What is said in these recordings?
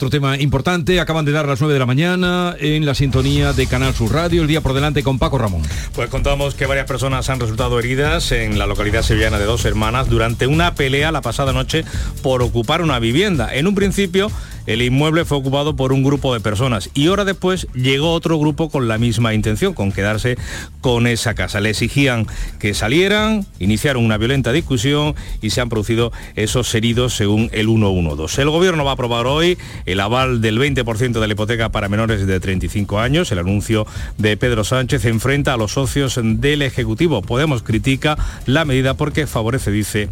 Otro tema importante, acaban de dar las 9 de la mañana en la sintonía de Canal Sur Radio, el día por delante con Paco Ramón. Pues contamos que varias personas han resultado heridas en la localidad sevillana de Dos Hermanas durante una pelea la pasada noche por ocupar una vivienda. En un principio el inmueble fue ocupado por un grupo de personas y hora después llegó otro grupo con la misma intención, con quedarse con esa casa. Le exigían que salieran, iniciaron una violenta discusión y se han producido esos heridos según el 112. El gobierno va a aprobar hoy el aval del 20% de la hipoteca para menores de 35 años. El anuncio de Pedro Sánchez enfrenta a los socios del Ejecutivo. Podemos critica la medida porque favorece, dice,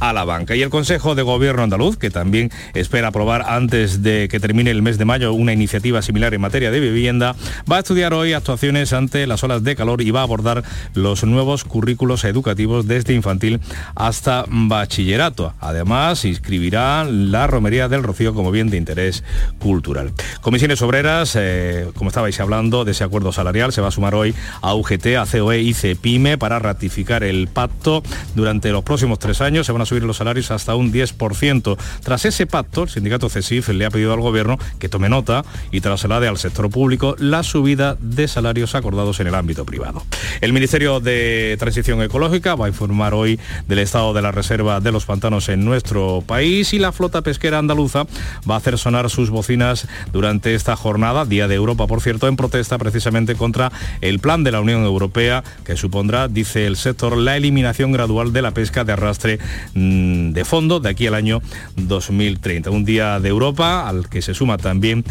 a la banca. Y el Consejo de Gobierno andaluz, que también espera aprobar antes de que termine el mes de mayo una iniciativa similar en materia de vivienda, va a estudiar hoy actuaciones ante las olas de calor y va a abordar los nuevos currículos educativos desde infantil hasta bachillerato. Además, inscribirá la romería del Rocío como bien de interés cultural. Comisiones Obreras, eh, como estabais hablando de ese acuerdo salarial, se va a sumar hoy a UGT, a COE y CEPIME para ratificar el pacto. Durante los próximos tres años se van a subir los salarios hasta un 10%. Tras ese pacto, el sindicato CESIF ha pedido al gobierno que tome nota y traslade al sector público la subida de salarios acordados en el ámbito privado. El Ministerio de Transición Ecológica va a informar hoy del estado de la reserva de los pantanos en nuestro país y la flota pesquera andaluza va a hacer sonar sus bocinas durante esta jornada, Día de Europa, por cierto, en protesta precisamente contra el plan de la Unión Europea que supondrá, dice el sector, la eliminación gradual de la pesca de arrastre mm, de fondo de aquí al año 2030. Un día de Europa al que se suma también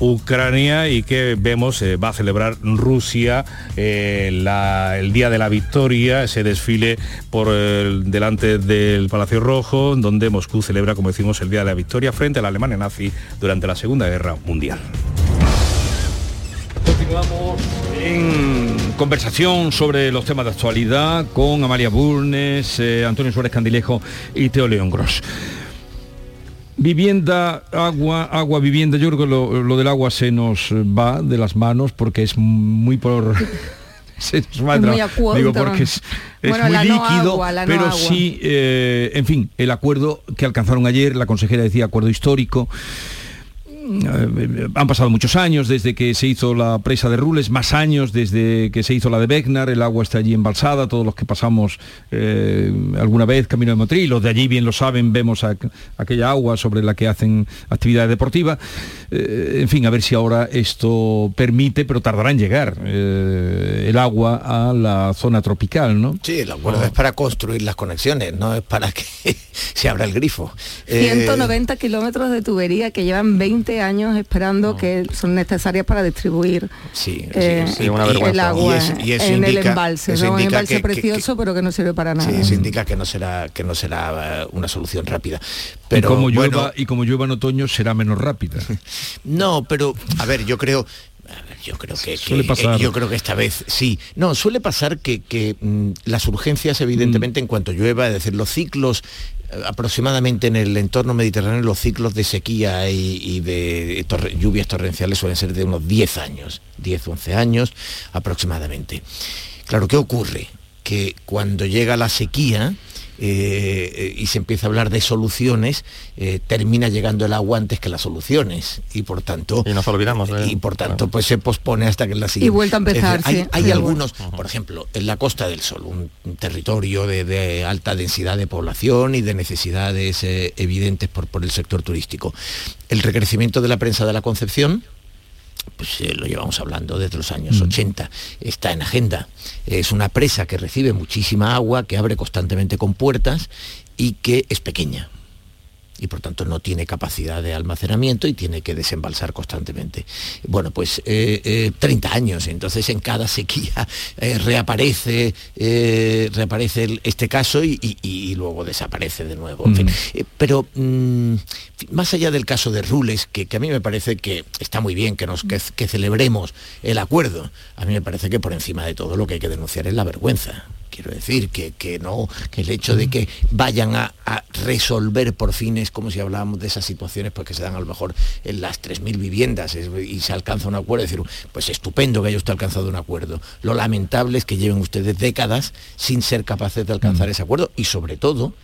Ucrania y que vemos eh, va a celebrar Rusia eh, el Día de la Victoria, ese desfile por delante del Palacio Rojo, donde Moscú celebra, como decimos, el Día de la Victoria frente a la Alemania nazi durante la Segunda Guerra Mundial. Continuamos en conversación sobre los temas de actualidad con Amalia Burnes, eh, Antonio Suárez Candilejo y Teo León Gross. Vivienda, agua, agua, vivienda. Yo creo que lo, del agua se nos va de las manos porque es muy por... se nos va digo porque es, muy líquido, pero sí, eh, en fin, el acuerdo que alcanzaron ayer, la consejera decía acuerdo histórico. Eh, han pasado muchos años desde que se hizo la presa de Rules, más años desde que se hizo la de Begnar, el agua está allí embalsada, todos los que pasamos eh, alguna vez camino de Motril, los de allí bien lo saben, vemos aquella agua sobre la que hacen actividad deportiva. Eh, en fin, a ver si ahora esto permite, pero tardará en llegar el agua a la zona tropical, ¿no? Sí, el acuerdo es para construir las conexiones, no es para que se abra el grifo. 190 kilómetros de tubería que llevan 20 años esperando que son necesarias para distribuir eh, el agua en el embalse. Un embalse precioso, pero que no sirve para nada. eso indica que no será que no será eh, una solución rápida. Pero y como llueva y como llueva en otoño será menos rápida. no, pero a ver, yo creo yo creo que, suele pasar. yo creo que esta vez sí. No, suele pasar que, mm, las urgencias, evidentemente, mm. en cuanto llueva, es decir, los ciclos aproximadamente en el entorno mediterráneo los ciclos de sequía y, de lluvias torrenciales suelen ser de unos 10 años, 10, 11 años aproximadamente. Claro, ¿qué ocurre? Que cuando llega la sequía, eh, y se empieza a hablar de soluciones, eh, termina llegando el agua antes que las soluciones. Y por tanto. Y nos olvidamos. Y por tanto, pues se pospone hasta que la siguiente. Y vuelta a empezar. hay, algunos, por ejemplo, en la Costa del Sol, un, territorio de, alta densidad de población y de necesidades eh, evidentes por, por el sector turístico. El recrecimiento de la prensa de la Concepción pues eh, lo llevamos hablando desde los años 80, mm. está en agenda. Es una presa que recibe muchísima agua, que abre constantemente con puertas y que es pequeña y por tanto no tiene capacidad de almacenamiento y tiene que desembalsar constantemente. Bueno, pues 30 eh, eh, años, entonces en cada sequía eh, reaparece, reaparece este caso y, luego desaparece de nuevo. Mm. pero mm, más allá del caso de Rules, que, a mí me parece que está muy bien que, nos, que celebremos el acuerdo, a mí me parece que por encima de todo lo que hay que denunciar es la vergüenza quiero decir, que, no, que el hecho de que vayan a, resolver por fines, como si hablábamos de esas situaciones, pues que se dan a lo mejor en las 3.000 viviendas y se alcanza un acuerdo, es decir, pues estupendo que haya usted alcanzado un acuerdo. Lo lamentable es que lleven ustedes décadas sin ser capaces de alcanzar ese acuerdo y sobre todo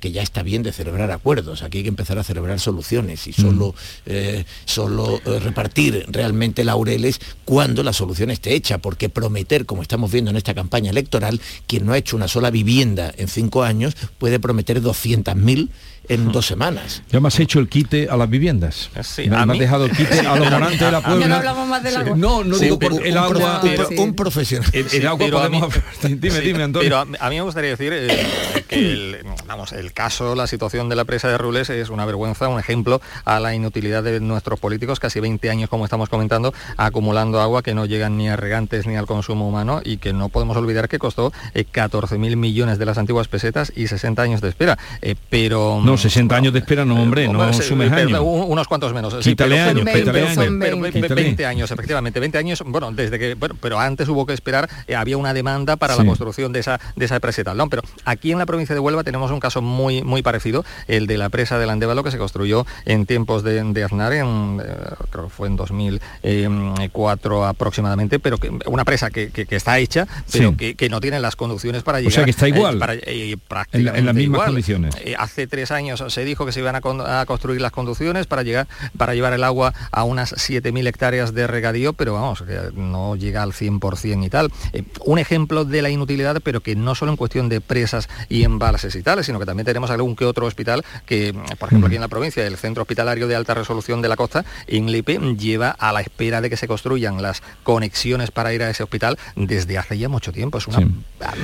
que ya está bien de celebrar acuerdos, aquí hay que empezar a celebrar soluciones y solo, mm. eh, solo eh, repartir realmente laureles cuando la solución esté hecha, porque prometer, como estamos viendo en esta campaña electoral, quien no ha hecho una sola vivienda en cinco años puede prometer 200.000 en dos semanas. Ya me has hecho el quite a las viviendas. Sí, me, has dejado el quite a los morantes de la Puebla. no hablamos más del agua. No, no digo por el agua. un profesional. El, agua podemos... dime, dime, Antonio. Pero a, mí me gustaría decir eh, que el, vamos, el caso, la situación de la presa de Rules es una vergüenza, un ejemplo a la inutilidad de nuestros políticos, casi 20 años, como estamos comentando, acumulando agua que no llegan ni a regantes ni al consumo humano y que no podemos olvidar que costó 14.000 eh, millones de las antiguas pesetas y 60 años de espera. Eh, pero... No, 60 años de espera, no, hombre, no sumes años. Unos cuantos menos. Quítale años, 20 años, efectivamente, 20 años, bueno, desde que, bueno, pero antes hubo que esperar, eh, había una demanda para la construcción de esa, de esa preseta. ¿no? Pero aquí en la provincia de Huelva tenemos un caso muy, muy parecido, el de la presa del Andévalo que se construyó en tiempos de, de Aznar, en, eh, creo que fue en 2004 aproximadamente, pero que una presa que, está hecha, pero que, no tiene las conducciones para llegar. O sea que está igual. Eh, en, las mismas condiciones. hace tres años se dijo que se iban a, construir las conducciones para llegar para llevar el agua a unas 7.000 hectáreas de regadío, pero vamos, que no llega al 100% y tal. Eh, un ejemplo de la inutilidad, pero que no solo en cuestión de presas y embalses y tal, sino que también tenemos algún que otro hospital que, por ejemplo, aquí en la provincia, el Centro Hospitalario de Alta Resolución de la Costa, Inlipe, lleva a la espera de que se construyan las conexiones para ir a ese hospital desde hace ya mucho tiempo. Es una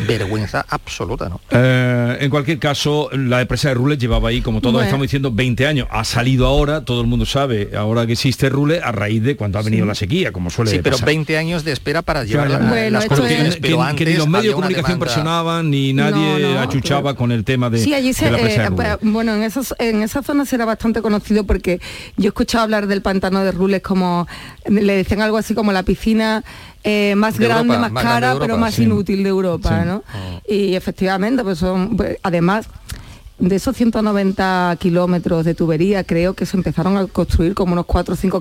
vergüenza absoluta, ¿no? Eh, en cualquier caso, la empresa de Rules llevaba ahí, como todos estamos diciendo, 20 años. Ha salido ahora, todo el mundo sabe, ahora que existe Rule, a raíz de cuando ha venido la sequía, como suele Sí, pero 20 años de espera para llevar las condiciones, que, ni los medios de comunicación presionaban, ni nadie achuchaba con el tema de, sí, allí se, eh, pues, Bueno, en, esos, en esa zona era bastante conocido porque yo he escuchado hablar del pantano de Rules como, le decían algo así como la piscina eh, más grande, más, cara, pero más inútil de Europa, ¿no? Oh. Y efectivamente, pues son, pues, además de esos 190 kilómetros de tubería, creo que se empezaron a construir como unos 4 o 5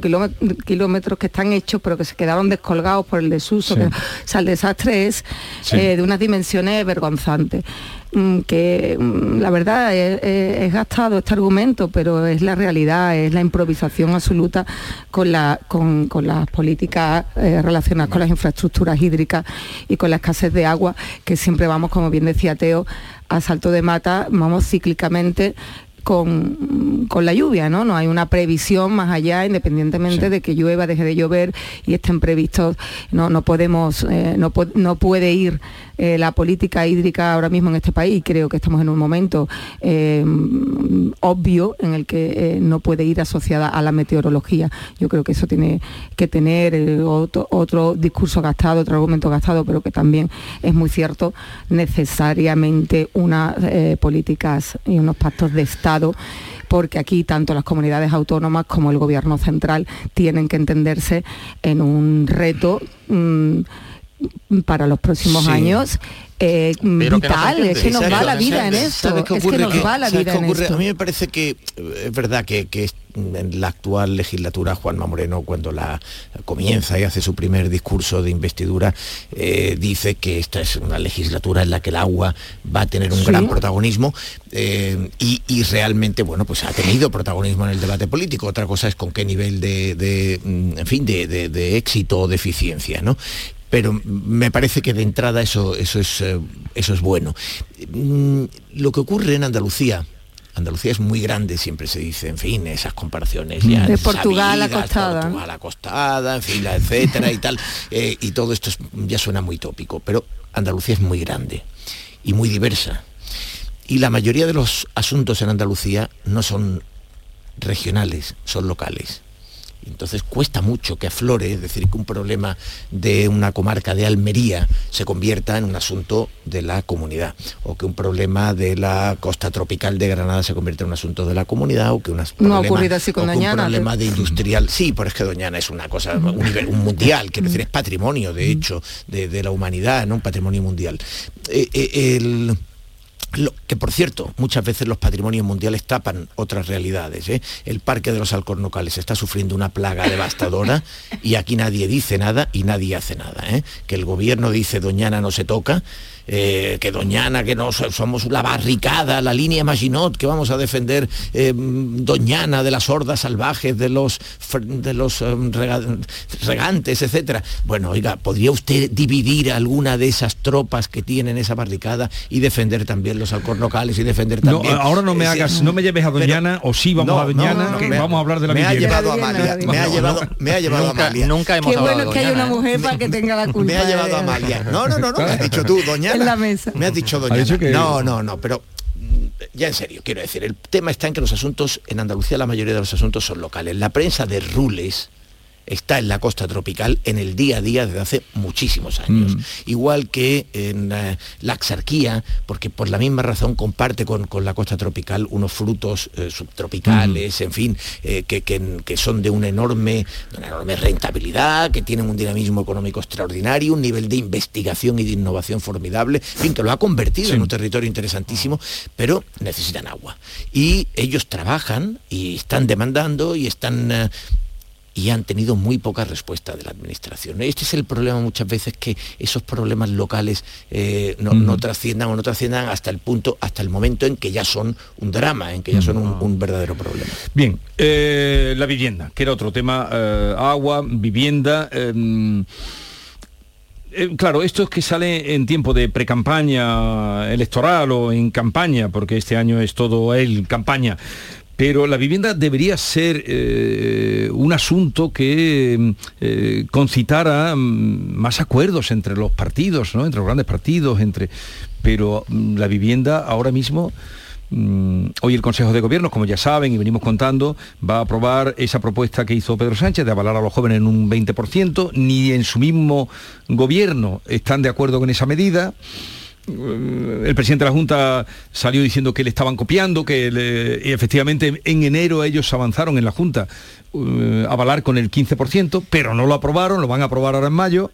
kilómetros que están hechos, pero que se quedaron descolgados por el desuso. o sea, el desastre es eh, de unas dimensiones vergonzantes. Mm, que mm, la verdad es, gastado este argumento, pero es la realidad, es la improvisación absoluta con, la, con, las políticas eh, relacionadas con las infraestructuras hídricas y con la escasez de agua, que siempre vamos, como bien decía Teo, a salto de mata, vamos cíclicamente con, la lluvia, ¿no? No hay una previsión más allá, independientemente de que llueva, deje de llover y estén previstos, no, no podemos, eh, no, no puede ir eh, la política hídrica ahora mismo en este país. Creo que estamos en un momento eh, obvio en el que no puede ir asociada a la meteorología. Yo creo que eso tiene que tener otro, discurso gastado, otro argumento gastado, pero que también es muy cierto, necesariamente unas políticas y unos pactos de Estado porque aquí tanto las comunidades autónomas como el gobierno central tienen que entenderse en un reto mm, para los próximos años eh, vital, es que nos va la vida en esto, es que nos va la vida en esto. A mí me parece que eh, es verdad que, en la actual legislatura Juanma Moreno cuando la comienza y hace su primer discurso de investidura eh, dice que esta es una legislatura en la que el agua va a tener un gran protagonismo y, realmente bueno pues ha tenido protagonismo en el debate político. Otra cosa es con qué nivel de, mm, en fin de, de éxito o de eficiencia ¿no? Pero me parece que de entrada eso, eso, es, eh, eso es bueno. Mm, lo que ocurre en Andalucía, Andalucía es muy grande, siempre se dice, en fin, esas comparaciones ya. De Portugal a costada. Portugal a costada, en fin, etcétera y tal. Eh, y todo esto ya suena muy tópico, pero Andalucía es muy grande y muy diversa. Y la mayoría de los asuntos en Andalucía no son regionales, son locales. Entonces cuesta mucho que aflore, es decir, que un problema de una comarca de Almería se convierta en un asunto de la comunidad, o que un problema de la costa tropical de Granada se convierta en un asunto de la comunidad, o que una no ha ocurrido así con Doñana, un problema de industrial. Sí, pero es que Doñana es una cosa, un, nivel, un mundial, quiero decir, es patrimonio, de hecho, de, la humanidad, ¿no? Un patrimonio mundial. Eh, eh, que por cierto, muchas veces los patrimonios mundiales tapan otras realidades. ¿eh? El Parque de los Alcornocales está sufriendo una plaga devastadora y aquí nadie dice nada y nadie hace nada. ¿eh? Que el gobierno dice Doñana no se toca eh, que Doñana, que no somos la barricada, la línea Maginot, que vamos a defender eh, Doñana de las hordas salvajes, de los, de los eh, regantes, etcétera. Bueno, oiga, ¿podría usted dividir alguna de esas tropas que tienen esa barricada y defender también los alcornocales y defender también... No, ahora no me hagas, no me lleves a Doñana, o sí vamos a Doñana, que vamos a hablar de la me ha llevado a Amalia, me ha llevado, me ha llevado nunca, a Amalia. Nunca hemos Qué bueno que hay una mujer para que tenga la culpa. Me ha llevado a Amalia. No, no, no, no, me has dicho tú, Doñana en la mesa. Me has dicho doña. No, no, no, pero mm, ya en serio, quiero decir, el tema está en que los asuntos, en Andalucía la mayoría de los asuntos son locales. La prensa de rules está en la costa tropical en el día a día desde hace muchísimos años. Mm. Igual que en eh, la axarquía, porque por la misma razón comparte con, la costa tropical unos frutos eh, subtropicales, mm. en fin, eh, que, son de una enorme, una enorme rentabilidad, que tienen un dinamismo económico extraordinario, un nivel de investigación y de innovación formidable, en fin, que lo ha convertido en un territorio interesantísimo, pero necesitan agua. Y ellos trabajan y están demandando y están y han tenido muy poca respuesta de la administración. Este es el problema muchas veces que esos problemas locales eh, no, trasciendan o no trasciendan hasta el punto, hasta el momento en que ya son un drama, en que ya son un, verdadero problema. Bien, eh, la vivienda, que era otro tema, eh, agua, vivienda. Em, claro, esto es que sale en tiempo de precampaña electoral o en campaña, porque este año es todo el campaña pero la vivienda debería ser eh, un asunto que eh, concitara mm, más acuerdos entre los partidos, entre los grandes partidos, entre... pero mm, la vivienda ahora mismo... Mm, hoy el Consejo de Gobierno, como ya saben y venimos contando, va a aprobar esa propuesta que hizo Pedro Sánchez de avalar a los jóvenes en un 20%, ni en su mismo gobierno están de acuerdo con esa medida. El presidente de la Junta salió diciendo que le estaban copiando, que y efectivamente en enero ellos avanzaron en la Junta uh, a avalar con el 15%, pero no lo aprobaron, lo van a aprobar ahora en mayo.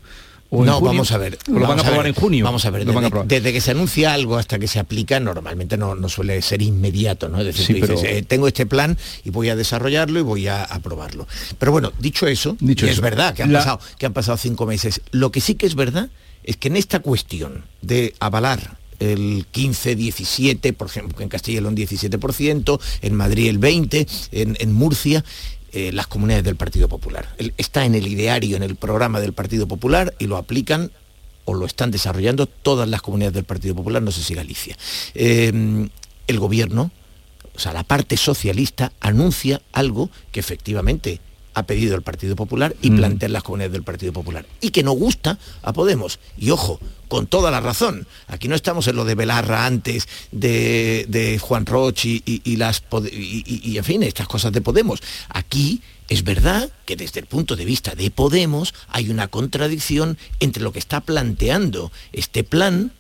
O no, vamos a ver. lo van a aprobar en junio. Vamos a ver, desde, que se anuncia algo hasta que se aplica, normalmente no, no suele ser inmediato, ¿no? Es decir, eh, tengo este plan y voy a desarrollarlo y voy a aprobarlo. Pero bueno, dicho eso, dicho es verdad que han, pasado, que han pasado cinco meses. Lo que sí que es verdad es que en esta cuestión de avalar el 15, 17, por ejemplo, en Castilla y León 17%, en Madrid el 20%, en, Murcia, eh, las comunidades del Partido Popular. está en el ideario, en el programa del Partido Popular y lo aplican o lo están desarrollando todas las comunidades del Partido Popular, no sé si Galicia. Eh, el gobierno, o sea, la parte socialista anuncia algo que efectivamente ha pedido el Partido Popular y mm. las comunidades del Partido Popular. Y que no gusta a Podemos. Y ojo, con toda la razón. Aquí no estamos en lo de Belarra antes de, Juan Roche y, las y, en fin, estas cosas de Podemos. Aquí es verdad que desde el punto de vista de Podemos hay una contradicción entre lo que está planteando este plan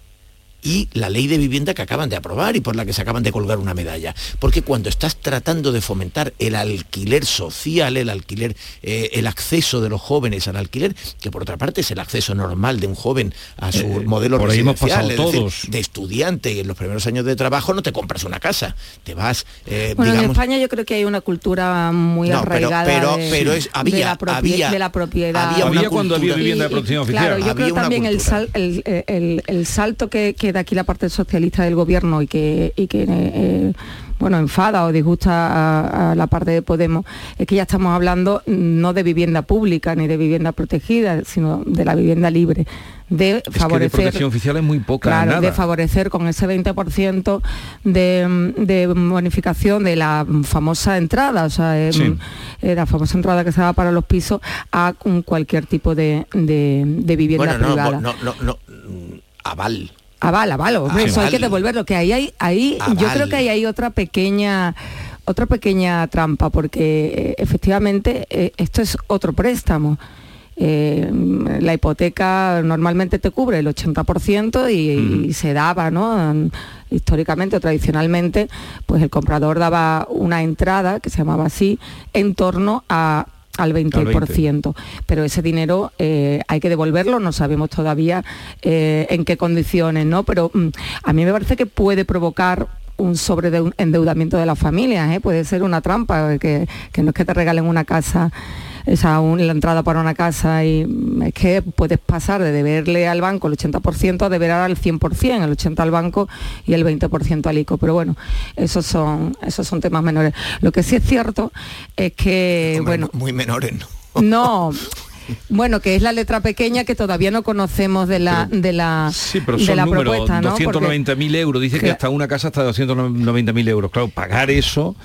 y la ley de vivienda que acaban de aprobar y por la que se acaban de colgar una medalla. Porque cuando estás tratando de fomentar el alquiler social, el alquiler, eh, el acceso de los jóvenes al alquiler, que por otra parte es el acceso normal de un joven a su eh, modelo residencial, de estudiante y en los primeros años de trabajo no te compras una casa, te vas. Eh, bueno, en España yo creo que hay una cultura muy arraigada pero, pero, es, había, de, la había, de la propiedad. Había, cuando había vivienda de protección oficial. Claro, yo creo también el, el, salto que de aquí la parte socialista del gobierno y que, que eh, bueno, enfada o disgusta a, la parte de Podemos, es que ya estamos hablando no de vivienda pública ni de vivienda protegida, sino de la vivienda libre de favorecer protección oficial es muy poca de favorecer con ese 20% de, de, bonificación de la famosa entrada o sea eh, la famosa entrada que se da para los pisos a cualquier tipo de, de, vivienda privada. no, no, no, aval Aval, aval, eso hay que devolverlo, que ahí hay, ahí, yo creo que ahí hay otra pequeña otra pequeña trampa, porque eh, efectivamente eh, esto es otro préstamo. Eh, la hipoteca normalmente te cubre el 80% y, y, se daba, ¿no? Históricamente o tradicionalmente, pues el comprador daba una entrada, que se llamaba así, en torno a al 20%. Pero ese dinero eh, hay que devolverlo, no sabemos todavía eh, en qué condiciones, ¿no? Pero mm, a mí me parece que puede provocar un sobreendeudamiento de las familias, ¿eh? puede ser una trampa, que, que no es que te regalen una casa esa la entrada para una casa y es que puedes pasar de deberle al banco el 80% a deber al 100%, el 80% al banco y el 20% al ICO. Pero bueno, esos son, esos son temas menores. Lo que sí es cierto es que, bueno... Muy menores, ¿no? No, bueno, que es la letra pequeña que todavía no conocemos de la de la Sí, pero son números, 290.000 euros, dice que hasta una casa hasta 290.000 euros. Claro, pagar eso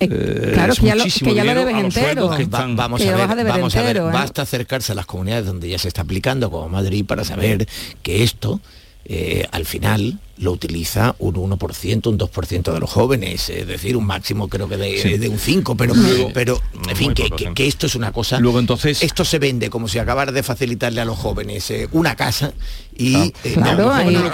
eh, claro, que ya, lo, que ya lo debes entero. vamos a ver, vamos a ver, ¿eh? basta acercarse a las comunidades donde ya se está aplicando, como Madrid, para saber que esto, eh, al final, lo utiliza un 1%, un 2% de los jóvenes, es decir, un máximo creo que de, un 5, pero, pero en fin, que, esto es una cosa... Luego entonces... Esto se vende como si acabara de facilitarle a los jóvenes eh, una casa y... Ah, eh, claro, y, los,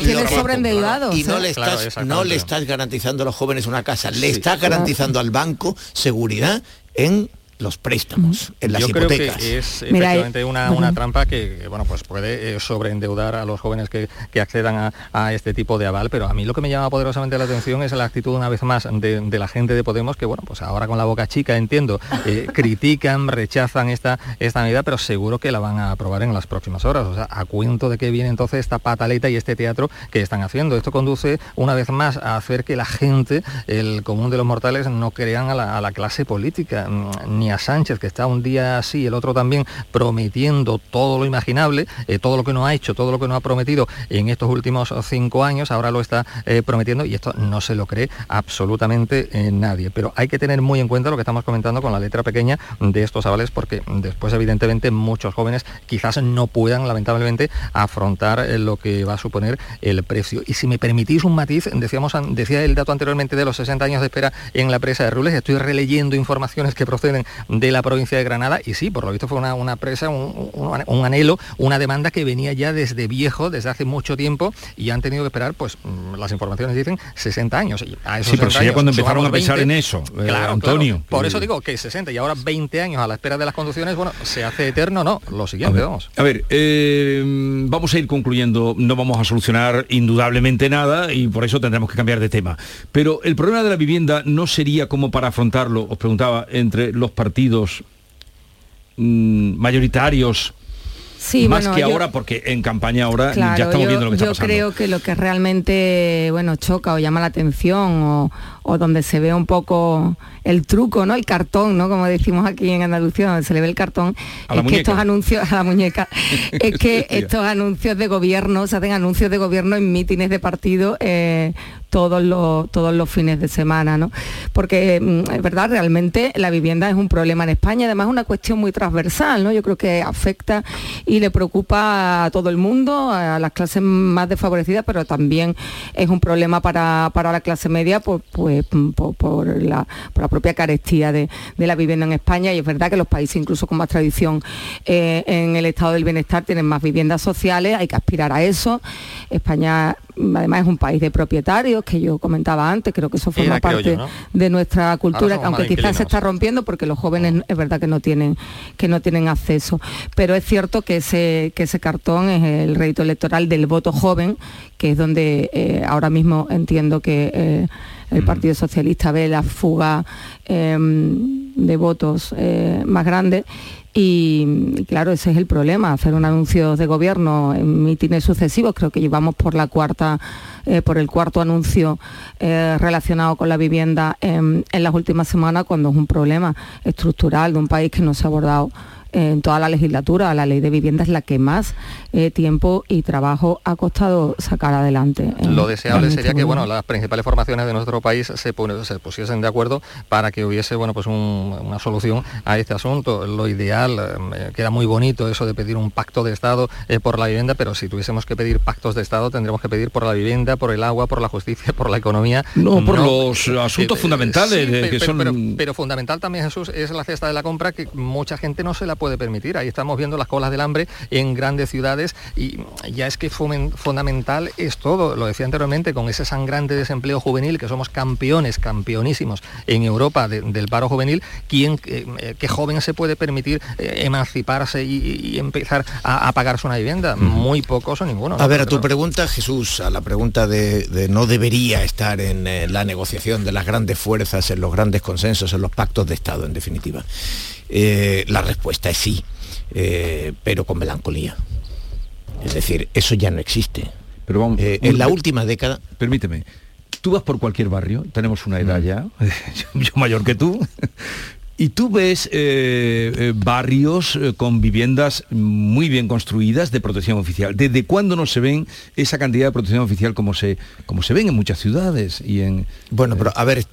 tienes sobreendeudados. Y no, le estás, no le estás garantizando a los jóvenes una casa, le estás garantizando al banco seguridad en los préstamos, en las Yo creo que es efectivamente una, trampa que, bueno, pues puede eh, sobreendeudar a los jóvenes que, accedan a, este tipo de aval, pero a mí lo que me llama poderosamente la atención es la actitud una vez más de, la gente de Podemos, que bueno, pues ahora con la boca chica, entiendo, eh, critican, rechazan esta, esta medida, pero seguro que la van a aprobar en las próximas horas. O sea, a cuento de que viene entonces esta pataleta y este teatro que están haciendo. Esto conduce una vez más a hacer que la gente, el común de los mortales, no crean a la, a la clase política, mm, Sánchez, que está un día así, el otro también, prometiendo todo lo imaginable, eh, todo lo que no ha hecho, todo lo que no ha prometido en estos últimos cinco años, ahora lo está eh, prometiendo y esto no se lo cree absolutamente eh, nadie. Pero hay que tener muy en cuenta lo que estamos comentando con la letra pequeña de estos avales, porque después evidentemente muchos jóvenes quizás no puedan lamentablemente afrontar lo que va a suponer el precio. Y si me permitís un matiz, decíamos, decía el dato anteriormente de los 60 años de espera en la presa de Rules, estoy releyendo informaciones que proceden de la provincia de Granada y sí, por lo visto fue una, presa, un, anhelo, una demanda que venía ya desde viejo, desde hace mucho tiempo y han tenido que esperar, pues mm, las informaciones dicen 60 años. Sí, pero sería cuando empezaron a pensar en eso, eh, claro, Antonio. Por eso digo que 60 y ahora 20 años a la espera de las conducciones, bueno, se hace eterno, no, lo siguiente, vamos. A ver, eh, vamos a ir concluyendo, no vamos a solucionar indudablemente nada y por eso tendremos que cambiar de tema. Pero el problema de la vivienda no sería como para afrontarlo, os preguntaba, entre los partidos Mm, mayoritarios Sí, más que ahora, porque en campaña ahora ya estamos viendo lo que está pasando. Yo creo que lo que realmente bueno choca o llama la atención o, donde se ve un poco el truco, ¿no? El cartón, ¿no? Como decimos aquí en Andalucía, donde se le ve el cartón, es que estos anuncios, a la muñeca, es que estos anuncios de gobierno, se hacen anuncios de gobierno en mítines de partido eh, todos los, todos los fines de semana, ¿no? Porque mm, es verdad, realmente la vivienda es un problema en España, además es una cuestión muy transversal, ¿no? Yo creo que afecta y le preocupa a todo el mundo, a las clases más desfavorecidas, pero también es un problema para, la clase media pues, por, la, propia carestía de, la vivienda en España y es verdad que los países incluso con más tradición eh, en el estado del bienestar tienen más viviendas sociales, hay que aspirar a eso. España además es un país de propietarios, que yo comentaba antes, creo que eso forma parte de nuestra cultura, aunque quizás se está rompiendo porque los jóvenes es verdad que no tienen, que no tienen acceso. Pero es cierto que ese, que ese cartón es el rédito electoral del voto joven, que es donde eh, ahora mismo entiendo que eh, el mm. Partido Socialista ve la fuga em, de votos eh, más grande y claro, ese es el problema, hacer un anuncio de gobierno en mítines sucesivos. Creo que llevamos por la cuarta, eh, por el cuarto anuncio eh, relacionado con la vivienda en, en las últimas semanas, cuando es un problema estructural de un país que no se ha abordado en toda la legislatura. La ley de vivienda es la que más eh, tiempo y trabajo ha costado sacar adelante. Lo deseable este sería que bueno, las principales formaciones de nuestro país se, se pusiesen de acuerdo para que hubiese bueno, pues una solución a este asunto. Lo ideal, eh, queda muy bonito eso de pedir un pacto de Estado eh, por la vivienda, pero si tuviésemos que pedir pactos de Estado tendríamos que pedir por la vivienda, por el agua, por la justicia, por la economía. No, por los asuntos fundamentales. pero, fundamental también, Jesús, es la cesta de la compra que mucha gente no se la puede permitir. Ahí estamos viendo las colas del hambre en grandes ciudades y ya es que fundamental es todo, lo decía anteriormente, con ese sangrante desempleo juvenil, que somos campeones, campeonísimos en Europa del paro juvenil, ¿quién, eh, qué joven se puede permitir eh, emanciparse y, empezar a, pagarse una vivienda? Muy pocos o ninguno. A ver, a tu pregunta, Jesús, a la pregunta de, no debería estar en eh, la negociación de las grandes fuerzas, en los grandes consensos, en los pactos de Estado, en definitiva. La respuesta es sí, pero con melancolía. Es decir, eso ya no existe. Pero vamos, en la última década... Permíteme, tú vas por cualquier barrio, tenemos una edad mm. ya, yo mayor que tú, y tú ves eh, eh, barrios eh, con viviendas muy bien construidas de protección oficial. ¿Desde cuándo no se ven esa cantidad de protección oficial como se, como se ven en muchas ciudades y en... Bueno, pero a ver...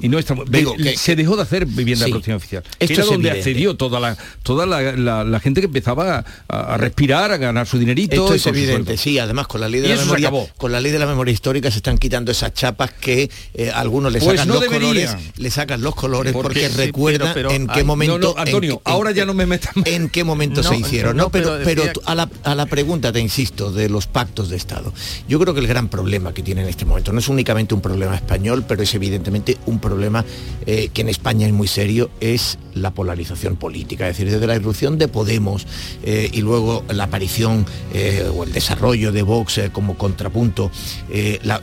Y no se dejó de hacer vivienda de protección oficial. Esto Era donde accedió toda la toda la, gente que empezaba a, respirar, a ganar su dinerito. Esto es evidente, sí. Además, con la ley de la memoria, con la ley de la memoria histórica se están quitando esas chapas que algunos le pues sacan los colores, le sacan los colores porque, recuerdan en qué momento... Antonio, ahora ya no me metan En qué momento se hicieron, ¿no? Pero, pero, a, la, pregunta, te insisto, de los pactos de Estado. Yo creo que el gran problema que tiene en este momento no es únicamente un problema español, pero es evidentemente un problema eh, que en España es muy serio, es la polarización política. Es decir, desde la irrupción de Podemos eh, y luego la aparición eh, o el desarrollo de Vox como contrapunto,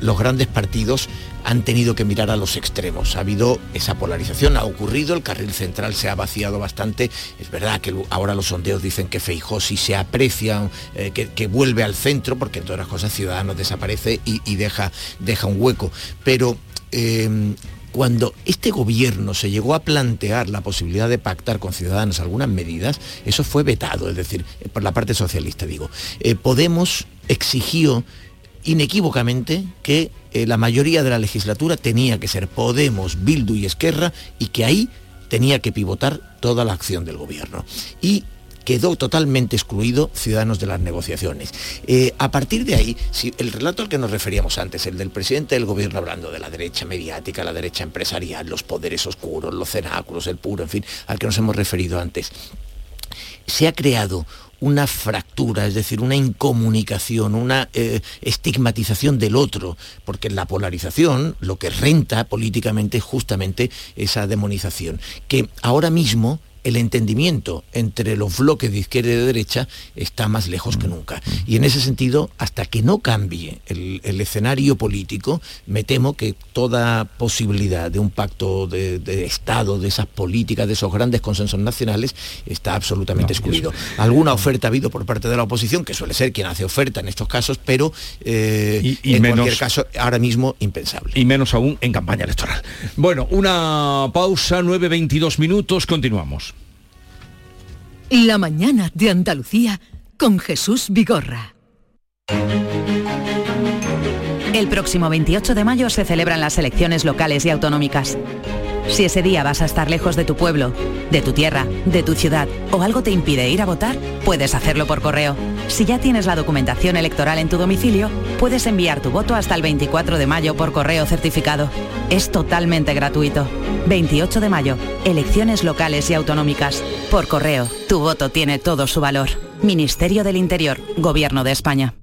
los grandes partidos han tenido que mirar a los extremos. Ha habido esa polarización, ha ocurrido, el carril central se ha vaciado bastante. Es verdad que ahora los sondeos dicen que Feijó sí se aprecia, eh, que, vuelve al centro, porque en todas las cosas Ciudadanos desaparece y, deja, deja, un hueco. Pero em, cuando este gobierno se llegó a plantear la posibilidad de pactar con Ciudadanos algunas medidas, eso fue vetado, es decir, por la parte socialista digo. Eh, Podemos exigió inequívocamente que eh, la mayoría de la legislatura tenía que ser Podemos, Bildu y Esquerra y que ahí tenía que pivotar toda la acción del gobierno. Y quedó totalmente excluido Ciudadanos de las negociaciones. Eh, a partir de ahí, el relato al que nos referíamos antes, el del presidente del gobierno hablando de la derecha mediática, la derecha empresarial, los poderes oscuros, los cenáculos, el puro, en fin, al que nos hemos referido antes, se ha creado una fractura, es decir, una incomunicación, una eh, estigmatización del otro, porque la polarización lo que renta políticamente es justamente esa demonización, que ahora mismo el entendimiento entre los bloques de izquierda y de derecha está más lejos que mm. nunca. Y en ese sentido, hasta que no cambie el, escenario político, me temo que toda posibilidad de un pacto de, Estado, de esas políticas, de esos grandes consensos nacionales, está absolutamente excluido. Alguna oferta ha habido por parte de la oposición, que suele ser quien hace oferta en estos casos, pero eh, en cualquier caso, ahora mismo impensable. Y menos aún en campaña electoral. Bueno, una pausa, 9.22 minutos, continuamos. La mañana de Andalucía con Jesús Vigorra. El próximo 28 de mayo se celebran las elecciones locales y autonómicas. Si ese día vas a estar lejos de tu pueblo, de tu tierra, de tu ciudad o algo te impide ir a votar, puedes hacerlo por correo. Si ya tienes la documentación electoral en tu domicilio, puedes enviar tu voto hasta el 24 de mayo por correo certificado. Es totalmente gratuito. 28 de mayo, elecciones locales y autonómicas. Por correo, tu voto tiene todo su valor. Ministerio del Interior, Gobierno de España.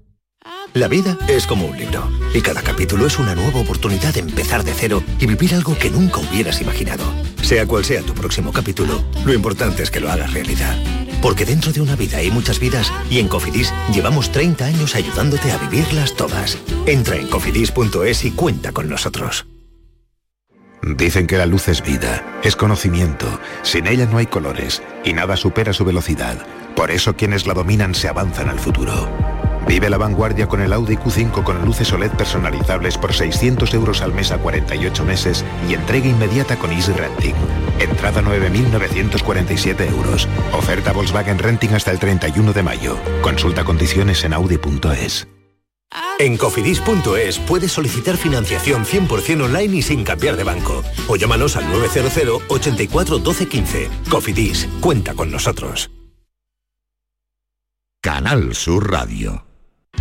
La vida es como un libro y cada capítulo es una nueva oportunidad de empezar de cero y vivir algo que nunca hubieras imaginado. Sea cual sea tu próximo capítulo, lo importante es que lo hagas realidad. Porque dentro de una vida hay muchas vidas y en Cofidis llevamos 30 años ayudándote a vivirlas todas. Entra en cofidis.es y cuenta con nosotros. Dicen que la luz es vida, es conocimiento, sin ella no hay colores y nada supera su velocidad. Por eso quienes la dominan se avanzan al futuro. Vive la vanguardia con el Audi Q5 con luces OLED personalizables por 600 euros al mes a 48 meses y entrega inmediata con Easy Renting. Entrada 9.947 euros. Oferta Volkswagen Renting hasta el 31 de mayo. Consulta condiciones en audi.es. En cofidis.es puedes solicitar financiación 100% online y sin cambiar de banco. O llámanos al 900 84 12 15. Cofidis, cuenta con nosotros. Canal Sur Radio.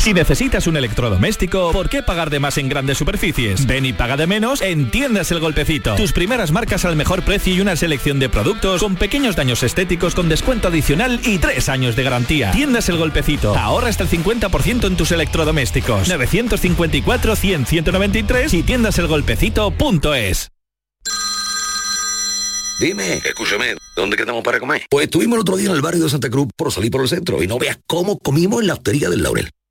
Si necesitas un electrodoméstico, ¿por qué pagar de más en grandes superficies? Ven y paga de menos en Tiendas El Golpecito. Tus primeras marcas al mejor precio y una selección de productos con pequeños daños estéticos con descuento adicional y tres años de garantía. Tiendas El Golpecito. Ahorra hasta el 50% en tus electrodomésticos. 954 100 193 y tiendaselgolpecito.es. Dime, escúchame, ¿dónde quedamos para comer? Pues estuvimos el otro día en el barrio de Santa Cruz por salir por el centro y no veas cómo comimos en la hostería del Laurel.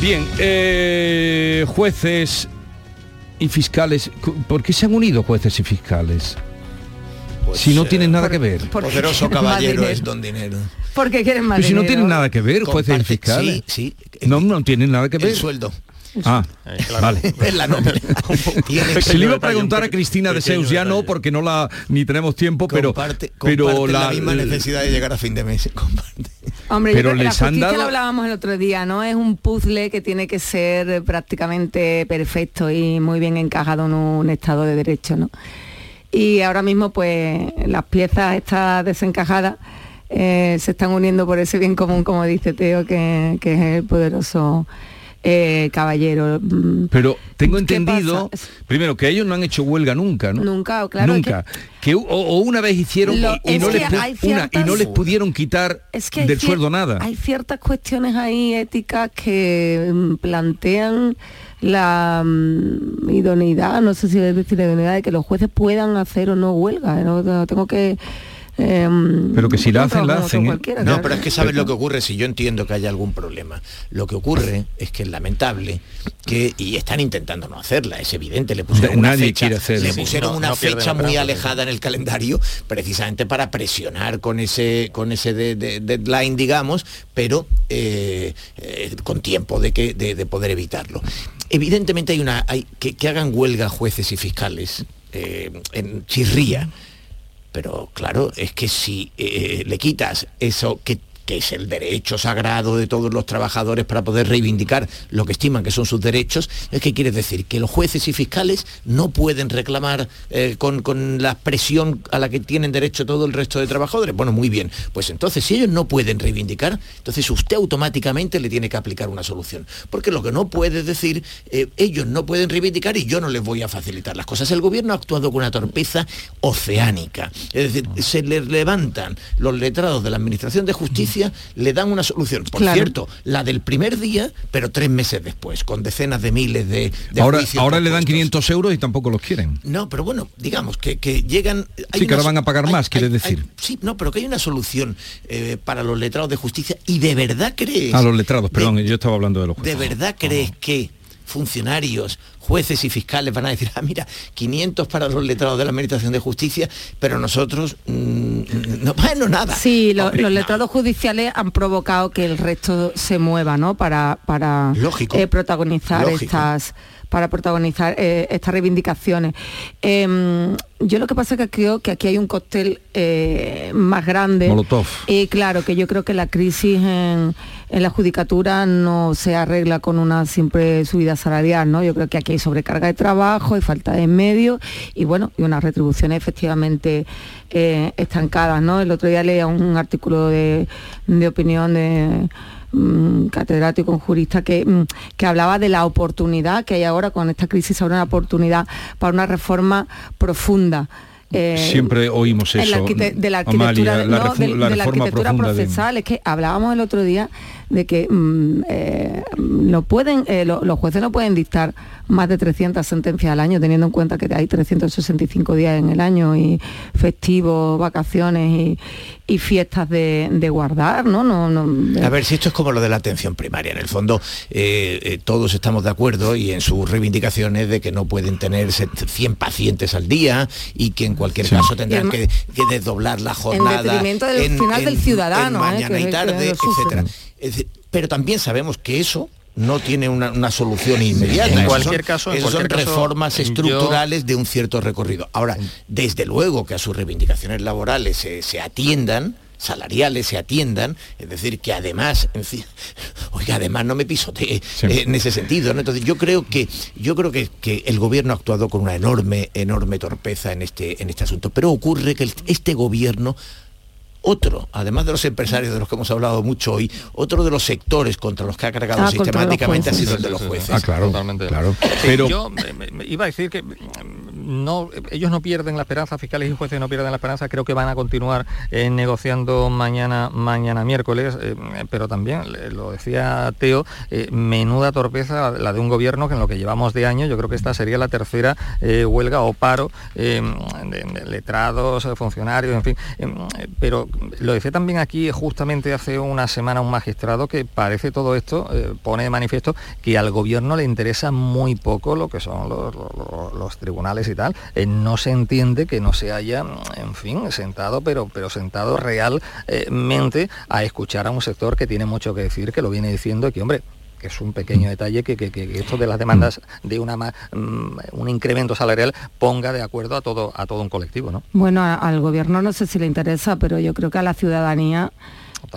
Bien, eh, jueces y fiscales, ¿por qué se han unido jueces y fiscales? Pues, si no tienen nada que ver. Poderoso caballero es don dinero. Porque quieren más Pero si no tienen nada que ver, jueces y fiscales. Sí, sí. No, no tienen nada que ver. El sueldo. Ah, vale. Es la nómina. Se le iba a preguntar a Cristina de Seus, ya no, porque no la ni tenemos tiempo, pero, pero la, misma necesidad de llegar a fin de mes. Comparte. Hombre, pero les han dado... lo hablábamos el otro día, ¿no? Es un puzzle que tiene que ser prácticamente perfecto y muy bien encajado en un estado de derecho, ¿no? Y ahora mismo, pues, las piezas estas desencajadas eh, se están uniendo por ese bien común, como dice Teo, que, que es el poderoso eh, caballero. Mm, Pero tengo entendido, primero, que ellos no han hecho huelga nunca, ¿no? Nunca, claro. Nunca. Que, o, una vez hicieron y, no les, y, no les, pudieron quitar del sueldo nada. Hay ciertas cuestiones ahí éticas que mm, plantean la mm, idoneidad, no sé si decir la idoneidad de que los jueces puedan hacer o no huelga. ¿no? Tengo que Em, pero que si la hacen, la hacen. ¿eh? No, pero es que sabes lo que ocurre si yo entiendo que haya algún problema. Lo que ocurre es que es lamentable que, y están intentando no hacerla, es evidente, le pusieron una fecha, le pusieron una fecha muy alejada en el calendario, precisamente para presionar con ese, con ese deadline, digamos, pero eh, eh, con tiempo de, que, de, poder evitarlo. Evidentemente hay una. Hay, que, que hagan huelga jueces y fiscales en chirría pero claro, es que si eh, le quitas eso que que es el derecho sagrado de todos los trabajadores para poder reivindicar lo que estiman que son sus derechos, es que quiere decir que los jueces y fiscales no pueden reclamar eh, con, la presión a la que tienen derecho todo el resto de trabajadores. Bueno, muy bien, pues entonces si ellos no pueden reivindicar, entonces usted automáticamente le tiene que aplicar una solución. Porque lo que no puede decir, eh, ellos no pueden reivindicar y yo no les voy a facilitar las cosas. El gobierno ha actuado con una torpeza oceánica. Es decir, se le levantan los letrados de la Administración de Justicia le dan una solución. Por cierto, la del primer día, pero tres meses después, con decenas de miles de... ahora ahora le dan 500 euros y tampoco los quieren. No, pero bueno, digamos que, llegan... sí, que ahora van a pagar más, quiere decir. sí, no, pero que hay una solución eh, para los letrados de justicia y de verdad crees... A los letrados, perdón, yo estaba hablando de los jueces. ¿De verdad crees que funcionarios, jueces y fiscales van a decir, ah, mira, 500 para los letrados de la Administración de Justicia, pero nosotros, mm, no, bueno, nada. Sí, los letrados judiciales han provocado que el resto se mueva, ¿no? Para, para eh, protagonizar estas para protagonizar eh, estas reivindicaciones. Em, yo lo que pasa es que creo que aquí hay un cóctel eh, más grande. Molotov. Y claro, que yo creo que la crisis en, en la judicatura no se arregla con una simple subida salarial, ¿no? Yo creo que aquí hay sobrecarga de trabajo, hay falta de medios y bueno, y unas retribuciones efectivamente eh, estancadas, ¿no? El otro día leía un artículo de, opinión de mm, catedrático, un jurista que, mm, que, hablaba de la oportunidad que hay ahora con esta crisis, ahora una oportunidad para una reforma profunda eh, Siempre oímos eso. de la arquitectura, de, la arquitectura procesal. Es que hablábamos el otro día de que mm, eh, no pueden, eh, los jueces no pueden dictar más de 300 sentencias al año, teniendo en cuenta que hay 365 días en el año y festivos, vacaciones y, fiestas de, guardar, ¿no? No, A ver, si esto es como lo de la atención primaria, en el fondo todos estamos de acuerdo y en sus reivindicaciones de que no pueden tener 100 pacientes al día y que en cualquier caso tendrán que, desdoblar la jornada. En detrimento del final del ciudadano. ¿eh? mañana y tarde, etcétera. Pero también sabemos que eso no tiene una, solución inmediata. En cualquier caso, son reformas estructurales de un cierto recorrido. Ahora, desde luego que a sus reivindicaciones laborales se atiendan, salariales se atiendan, es decir, que además, en fin, oiga, además no me pisotee eh, en ese sentido. ¿no? Entonces yo creo que yo creo que, que, el gobierno ha actuado con una enorme, enorme torpeza en este, en este asunto. Pero ocurre que este gobierno otro, además de los empresarios de los que hemos hablado mucho hoy, otro de los sectores contra los que ha cargado ah, sistemáticamente ha sido el de los jueces. Ah, claro, Totalmente. claro. Pero yo iba a decir que ellos no pierden la esperanza, fiscales y jueces no pierden la esperanza, creo que van a continuar eh, negociando mañana, mañana miércoles, eh, pero también, lo decía Teo, eh, menuda torpeza la de un gobierno que en lo que llevamos de año, yo creo que esta sería la tercera huelga o paro de, letrados, funcionarios, en fin, pero lo decía también aquí justamente hace una semana un magistrado que parece todo esto, pone de manifiesto que al gobierno le interesa muy poco lo que son los, tribunales y tal. Eh, no se entiende que no se haya, en fin, sentado, pero, pero sentado realmente a escuchar a un sector que tiene mucho que decir, que lo viene diciendo y que, hombre, que es un pequeño detalle que, esto de las demandas de una mm, un incremento salarial ponga de acuerdo a todo a todo un colectivo, ¿no? Bueno, al gobierno no sé si le interesa, pero yo creo que a la ciudadanía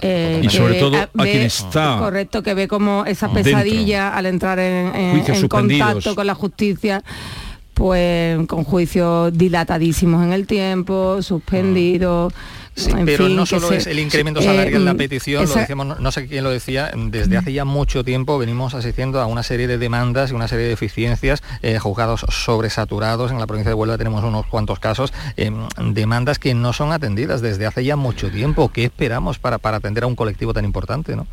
eh, y sobre todo a, quien está correcto que ve como esa pesadilla al entrar en, contacto con la justicia pues con juicios dilatadísimos en el tiempo suspendidos pero no solo es el incremento salarial, la em, petición, lo decíamos, no, sé quién lo decía, desde hace ya mucho tiempo venimos asistiendo a una serie de demandas y una serie de deficiencias, eh, juzgados sobresaturados, en la provincia de Huelva tenemos unos cuantos casos, em, demandas que no son atendidas desde hace ya mucho tiempo. ¿Qué esperamos para, para atender a un colectivo tan importante? ¿no?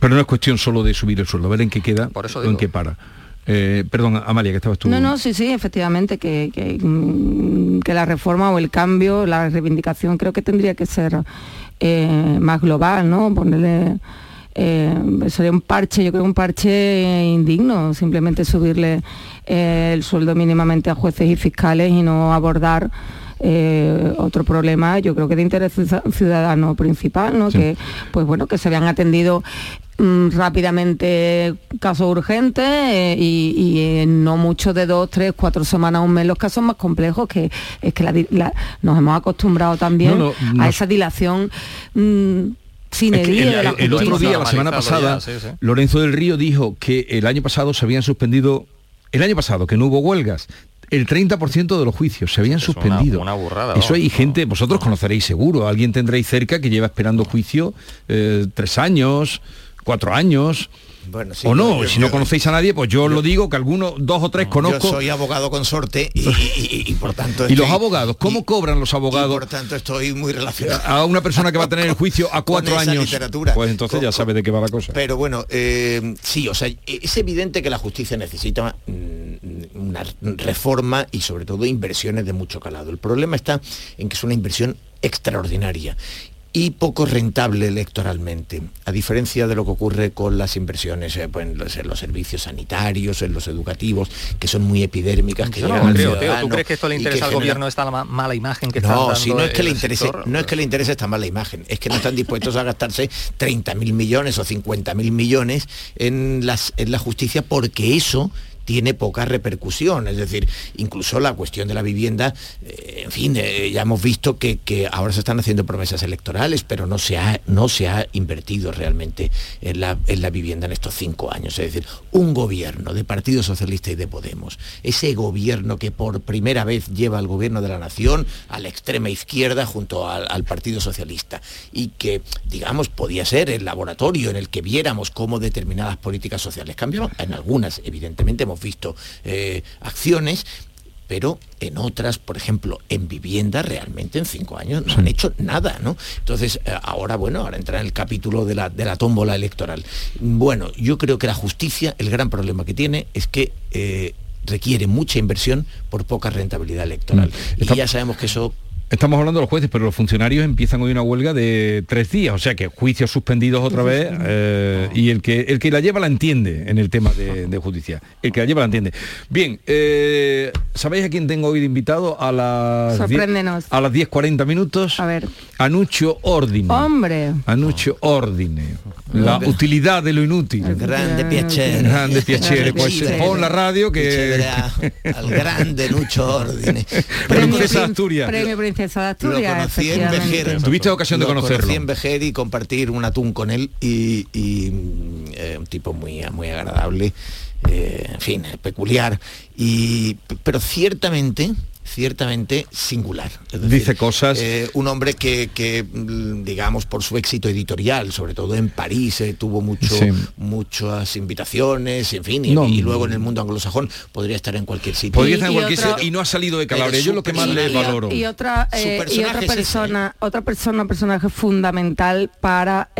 Pero no es cuestión solo de subir el sueldo, ver en qué queda o en qué para. Eh, perdón, Amalia, que estabas tú. No, no, sí, sí, efectivamente, que, mm, que, la reforma o el cambio, la reivindicación creo que tendría que ser eh, más global, ¿no? Ponerle... Eh, sería un parche, yo creo un parche indigno, simplemente subirle el sueldo mínimamente a jueces y fiscales y no abordar otro problema, yo creo que de interés ciudadano principal, ¿no? Que pues bueno, que se habían atendido Mm, rápidamente casos urgentes eh, y, no mucho de dos, tres, cuatro semanas, un mes los casos más complejos, que es que nos hemos acostumbrado también a esa dilación. Mm, sin el, otro día, la semana pasada, Lorenzo del Río dijo que el año pasado se habían suspendido, el año pasado, que no hubo huelgas, el 30% de los juicios se habían suspendido. Una, burrada, Eso hay gente, vosotros conoceréis seguro, alguien tendréis cerca que lleva esperando juicio eh, tres años, cuatro años. Bueno, o no, si no conocéis a nadie, pues yo, lo digo, que algunos, dos o tres conozco. Yo soy abogado consorte y, y, por tanto... ¿Y los abogados? ¿Cómo cobran los abogados? por tanto estoy muy relacionado. A una persona que va a tener el juicio a cuatro años. Literatura. Pues entonces ya sabe de qué va la cosa. Pero bueno, eh, sí, o sea, es evidente que la justicia necesita mm, una reforma y sobre todo inversiones de mucho calado. El problema está en que es una inversión extraordinaria y poco rentable electoralmente, a diferencia de lo que ocurre con las inversiones eh, pues, en, los, servicios sanitarios, en los educativos, que son muy epidérmicas, que no, ¿Tú crees que esto le interesa al gobierno esta mala imagen que está No, si no es que le interese, no es que le interese esta mala imagen, es que no están dispuestos a gastarse 30.000 millones o 50.000 millones en, las, en la justicia porque eso tiene poca repercusión. Es decir, incluso la cuestión de la vivienda, eh, en fin, eh, ya hemos visto que, ahora se están haciendo promesas electorales, pero no se ha, no se ha invertido realmente en la, en la vivienda en estos cinco años. Es decir, un gobierno de Partido Socialista y de Podemos, ese gobierno que por primera vez lleva al gobierno de la nación a la extrema izquierda junto al, Partido Socialista y que, digamos, podía ser el laboratorio en el que viéramos cómo determinadas políticas sociales cambiaban. En algunas, evidentemente, hemos visto eh, acciones, pero en otras, por ejemplo, en vivienda, realmente en cinco años no han hecho nada, ¿no? Entonces, eh, ahora, bueno, ahora entra en el capítulo de la, de la tómbola electoral. Bueno, yo creo que la justicia, el gran problema que tiene es que eh, requiere mucha inversión por poca rentabilidad electoral. Mm. Y ya sabemos que eso Estamos hablando de los jueces, pero los funcionarios empiezan hoy una huelga de tres días, o sea que juicios suspendidos otra vez eh, y el que, el que la lleva la entiende en el tema de, justicia. El que la lleva la entiende. Bien, eh, ¿sabéis a quién tengo hoy de invitado? A las, Sorpréndenos. a las 10.40 minutos. A ver. Anucho Ordine. Hombre. Anucho Ordine. La utilidad de lo inútil. El grande piacere. Grande piacere. Pues pon la radio que... Al grande Nucho Ordine. Princesa Asturias. Premio Princesa de Asturias. Lo conocí en Vejer. Tuviste ocasión de conocerlo. Conocí en Vejer y compartir un atún con él y, eh, un tipo muy, muy agradable. Eh, en fin, peculiar. Y, pero ciertamente ciertamente singular. Dice cosas... Eh, un hombre que, mm, digamos, por su éxito editorial, sobre todo en París, eh, tuvo mucho, muchas invitaciones, en fin, y, luego en el mundo anglosajón podría estar en cualquier sitio. Podría estar en cualquier sitio y no ha salido de Calabria. Yo lo que más le valoro. Y otra, eh, otra persona, otra persona, personaje fundamental para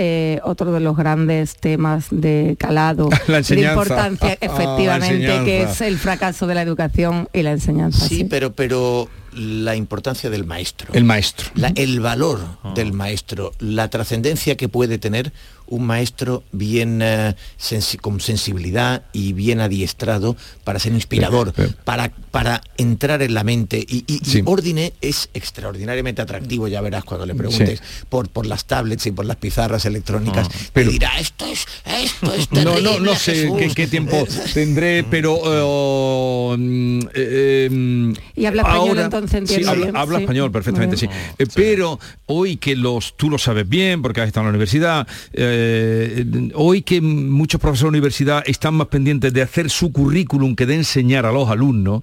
otro de los grandes temas de calado, la de importancia, ah, efectivamente, que es el fracaso de la educación y la enseñanza. Sí, pero pero la importancia del maestro. El maestro. el valor ah. del maestro, la trascendencia que puede tener un maestro bien eh, con sensibilidad y bien adiestrado para ser inspirador, para, para entrar en la mente. Y, Ordine es extraordinariamente atractivo, ya verás cuando le preguntes por, por las tablets y por las pizarras electrónicas. Ah, pero dirá, esto es, esto es No, no, no sé qué, tiempo tendré, pero... Eh, mm, eh, em, y habla español entonces, sí, habla, español perfectamente, sí. pero hoy que los, tú lo sabes bien, porque has estado en la universidad, eh, hoy que muchos profesores de universidad están más pendientes de hacer su currículum que de enseñar a los alumnos,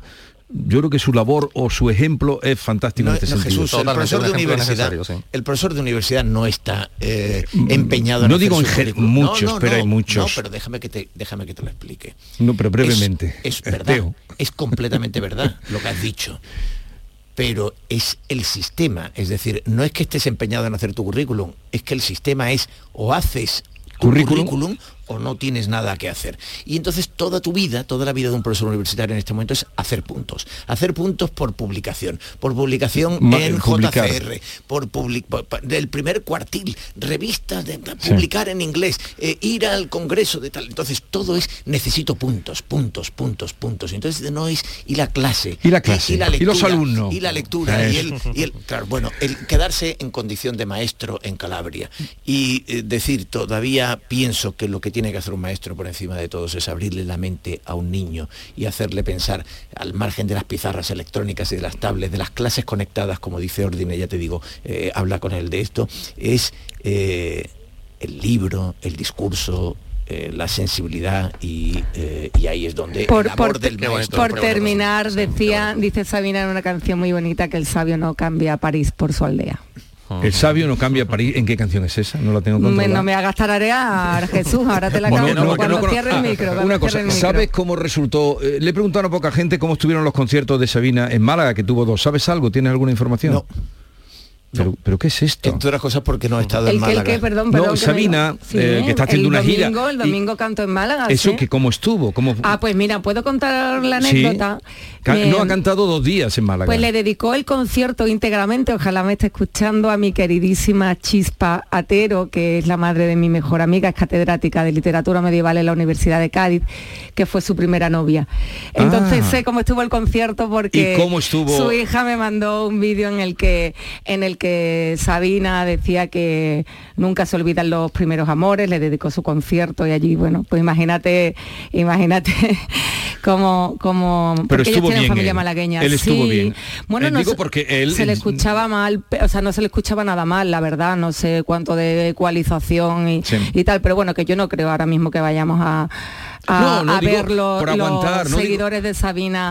yo creo que su labor o su ejemplo es fantástico en este sentido. el, profesor de universidad, el profesor de universidad no está eh, empeñado en No digo en muchos, pero hay muchos. No, pero déjame que te, déjame que te lo explique. No, pero brevemente. Es, verdad, es completamente verdad lo que has dicho pero es el sistema. Es decir, no es que estés empeñado en hacer tu currículum, es que el sistema es o haces tu currículum o no tienes nada que hacer. Y entonces toda tu vida, toda la vida de un profesor universitario en este momento es hacer puntos. Hacer puntos por publicación, por publicación en JCR, por, del primer cuartil, revistas, de, publicar en inglés, eh, ir al congreso de tal. Entonces todo es necesito puntos, puntos, puntos, puntos. Entonces no es y la clase, y la clase, y, la lectura, y los alumnos, y la lectura, y el, y el, claro, bueno, el quedarse en condición de maestro en Calabria y eh, decir todavía pienso que lo que tiene tiene que hacer un maestro por encima de todos es abrirle la mente a un niño y hacerle pensar al margen de las pizarras electrónicas y de las tablets, de las clases conectadas, como dice Ordine, ya te digo, eh, habla con él de esto, es eh, el libro, el discurso, eh, la sensibilidad y, ahí es donde por, el del maestro, por terminar decía dice Sabina en una canción muy bonita que el sabio no cambia a París por su aldea el sabio no cambia París. ¿En qué canción es esa? No la tengo controlada. no me hagas tararear, Jesús. Ahora te la bueno, cuando cierre el micro. Una cosa, ¿sabes cómo resultó? Eh, le he preguntado a poca gente cómo estuvieron los conciertos de Sabina en Málaga, que tuvo dos. ¿Sabes algo? ¿Tienes alguna información? No. Pero, pero, ¿qué es esto? Entre otras cosas porque no ha estado en Málaga. Que, perdón, perdón, no, Sabina, eh, que está haciendo una gira. El domingo canto en Málaga. Eso, que cómo estuvo. Cómo... Ah, pues mira, puedo contar la anécdota. no ha cantado dos días en Málaga. Pues le dedicó el concierto íntegramente, ojalá me esté escuchando, a mi queridísima Chispa Atero, que es la madre de mi mejor amiga, es catedrática de literatura medieval en la Universidad de Cádiz, que fue su primera novia. Entonces ah. sé cómo estuvo el concierto porque cómo estuvo? su hija me mandó un vídeo en el que en el que Sabina decía que nunca se olvidan los primeros amores, le dedicó su concierto y allí, bueno, pues imagínate, imagínate como como pero porque ellos familia malagueña. Él estuvo bien. Bueno, eh, no digo porque él se le escuchaba mal, o sea, no se le escuchaba nada mal, la verdad, no sé cuánto de ecualización y, y tal, pero bueno, que yo no creo ahora mismo que vayamos a a, ver los, seguidores de Sabina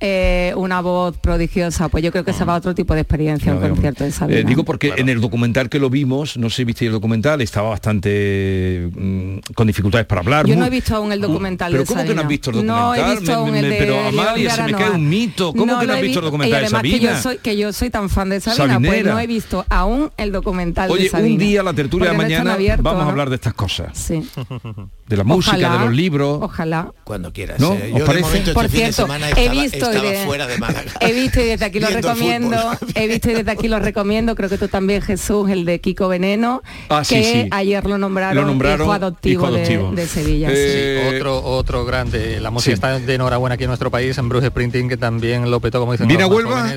eh, una voz prodigiosa. Pues yo creo que se va a otro tipo de experiencia un concierto de Sabina. Eh, digo porque en el documental que lo vimos, no sé si viste el documental, estaba bastante mm, con dificultades para hablar. Yo no he visto aún el documental ¿Pero cómo que no has visto el documental? No he visto aún el de Pero Amalia, se me cae un mito. ¿Cómo que no has visto el documental de Sabina? Que yo, soy, que yo soy tan fan de Sabina, pues no he visto aún el documental Oye, de Sabina. un día la tertulia de mañana vamos a hablar de estas cosas. Sí. De la música, de los libros. Ojalá. Cuando quieras. ¿No? Eh. Yo de momento este Por cierto, he visto fuera de Málaga. He visto y desde aquí lo recomiendo. He visto y desde aquí lo recomiendo. Creo que tú también, Jesús, el de Kiko Veneno, ah, que ayer lo nombraron, lo nombraron hijo adoptivo, De, Sevilla. Eh, otro, otro grande. La música está de enhorabuena aquí en nuestro país, en Bruce Sprinting, que también lo petó, como dicen. ¿Viene a Huelva?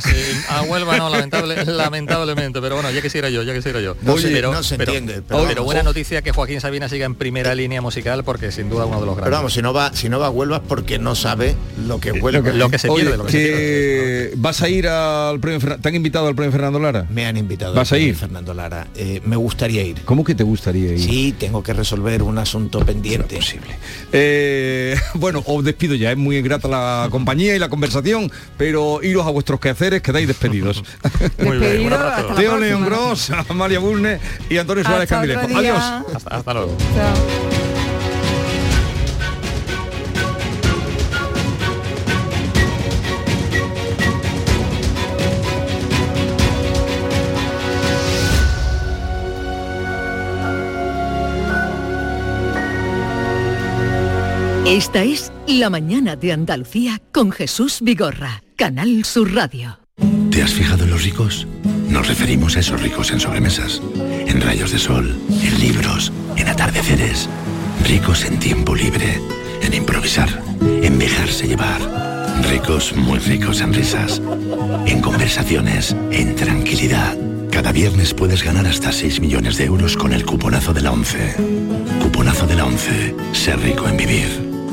a Huelva no, lamentable, lamentablemente. Pero bueno, ya quisiera yo, ya quisiera yo. No, pero, no se entiende. Pero, buena noticia que Joaquín Sabina siga en primera línea musical, porque sin duda uno de los grandes. Vamos, si no va, si no va a Huelva porque no sabe lo que Huelva. Lo que, se pierde, lo que, se pierde. ¿Vas a ir al premio ¿Te han invitado al premio Fernando Lara? Me han invitado ¿Vas a ir? Fernando Lara. Eh, me gustaría ir. ¿Cómo que te gustaría ir? Sí, tengo que resolver un asunto pendiente. posible. Eh, bueno, os despido ya, es muy grata la compañía y la conversación, pero iros a vuestros quehaceres, quedáis despedidos. muy bien, Teo León Gross, Amalia Bulne y Antonio Suárez Candilejo. Adiós. Hasta, hasta luego. Esta es La Mañana de Andalucía con Jesús Vigorra, Canal Sur Radio. ¿Te has fijado en los ricos? Nos referimos a esos ricos en sobremesas, en rayos de sol, en libros, en atardeceres. Ricos en tiempo libre, en improvisar, en dejarse llevar. Ricos, muy ricos en risas, en conversaciones, en tranquilidad. Cada viernes puedes ganar hasta 6 millones de euros con el cuponazo de la 11. Cuponazo de la 11. Ser rico en vivir.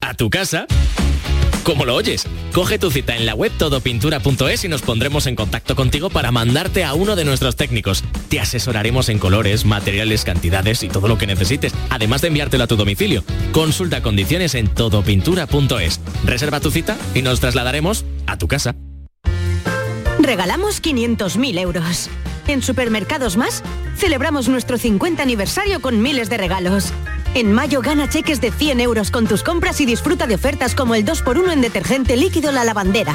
¿A tu casa? ¿Cómo lo oyes? Coge tu cita en la web todopintura.es y nos pondremos en contacto contigo para mandarte a uno de nuestros técnicos. Te asesoraremos en colores, materiales, cantidades y todo lo que necesites, además de enviártelo a tu domicilio. Consulta condiciones en todopintura.es. Reserva tu cita y nos trasladaremos a tu casa. Regalamos 500.000 euros. En Supermercados Más, celebramos nuestro 50 aniversario con miles de regalos. En mayo gana cheques de 100 euros con tus compras y disfruta de ofertas como el 2x1 en detergente líquido La Lavandera.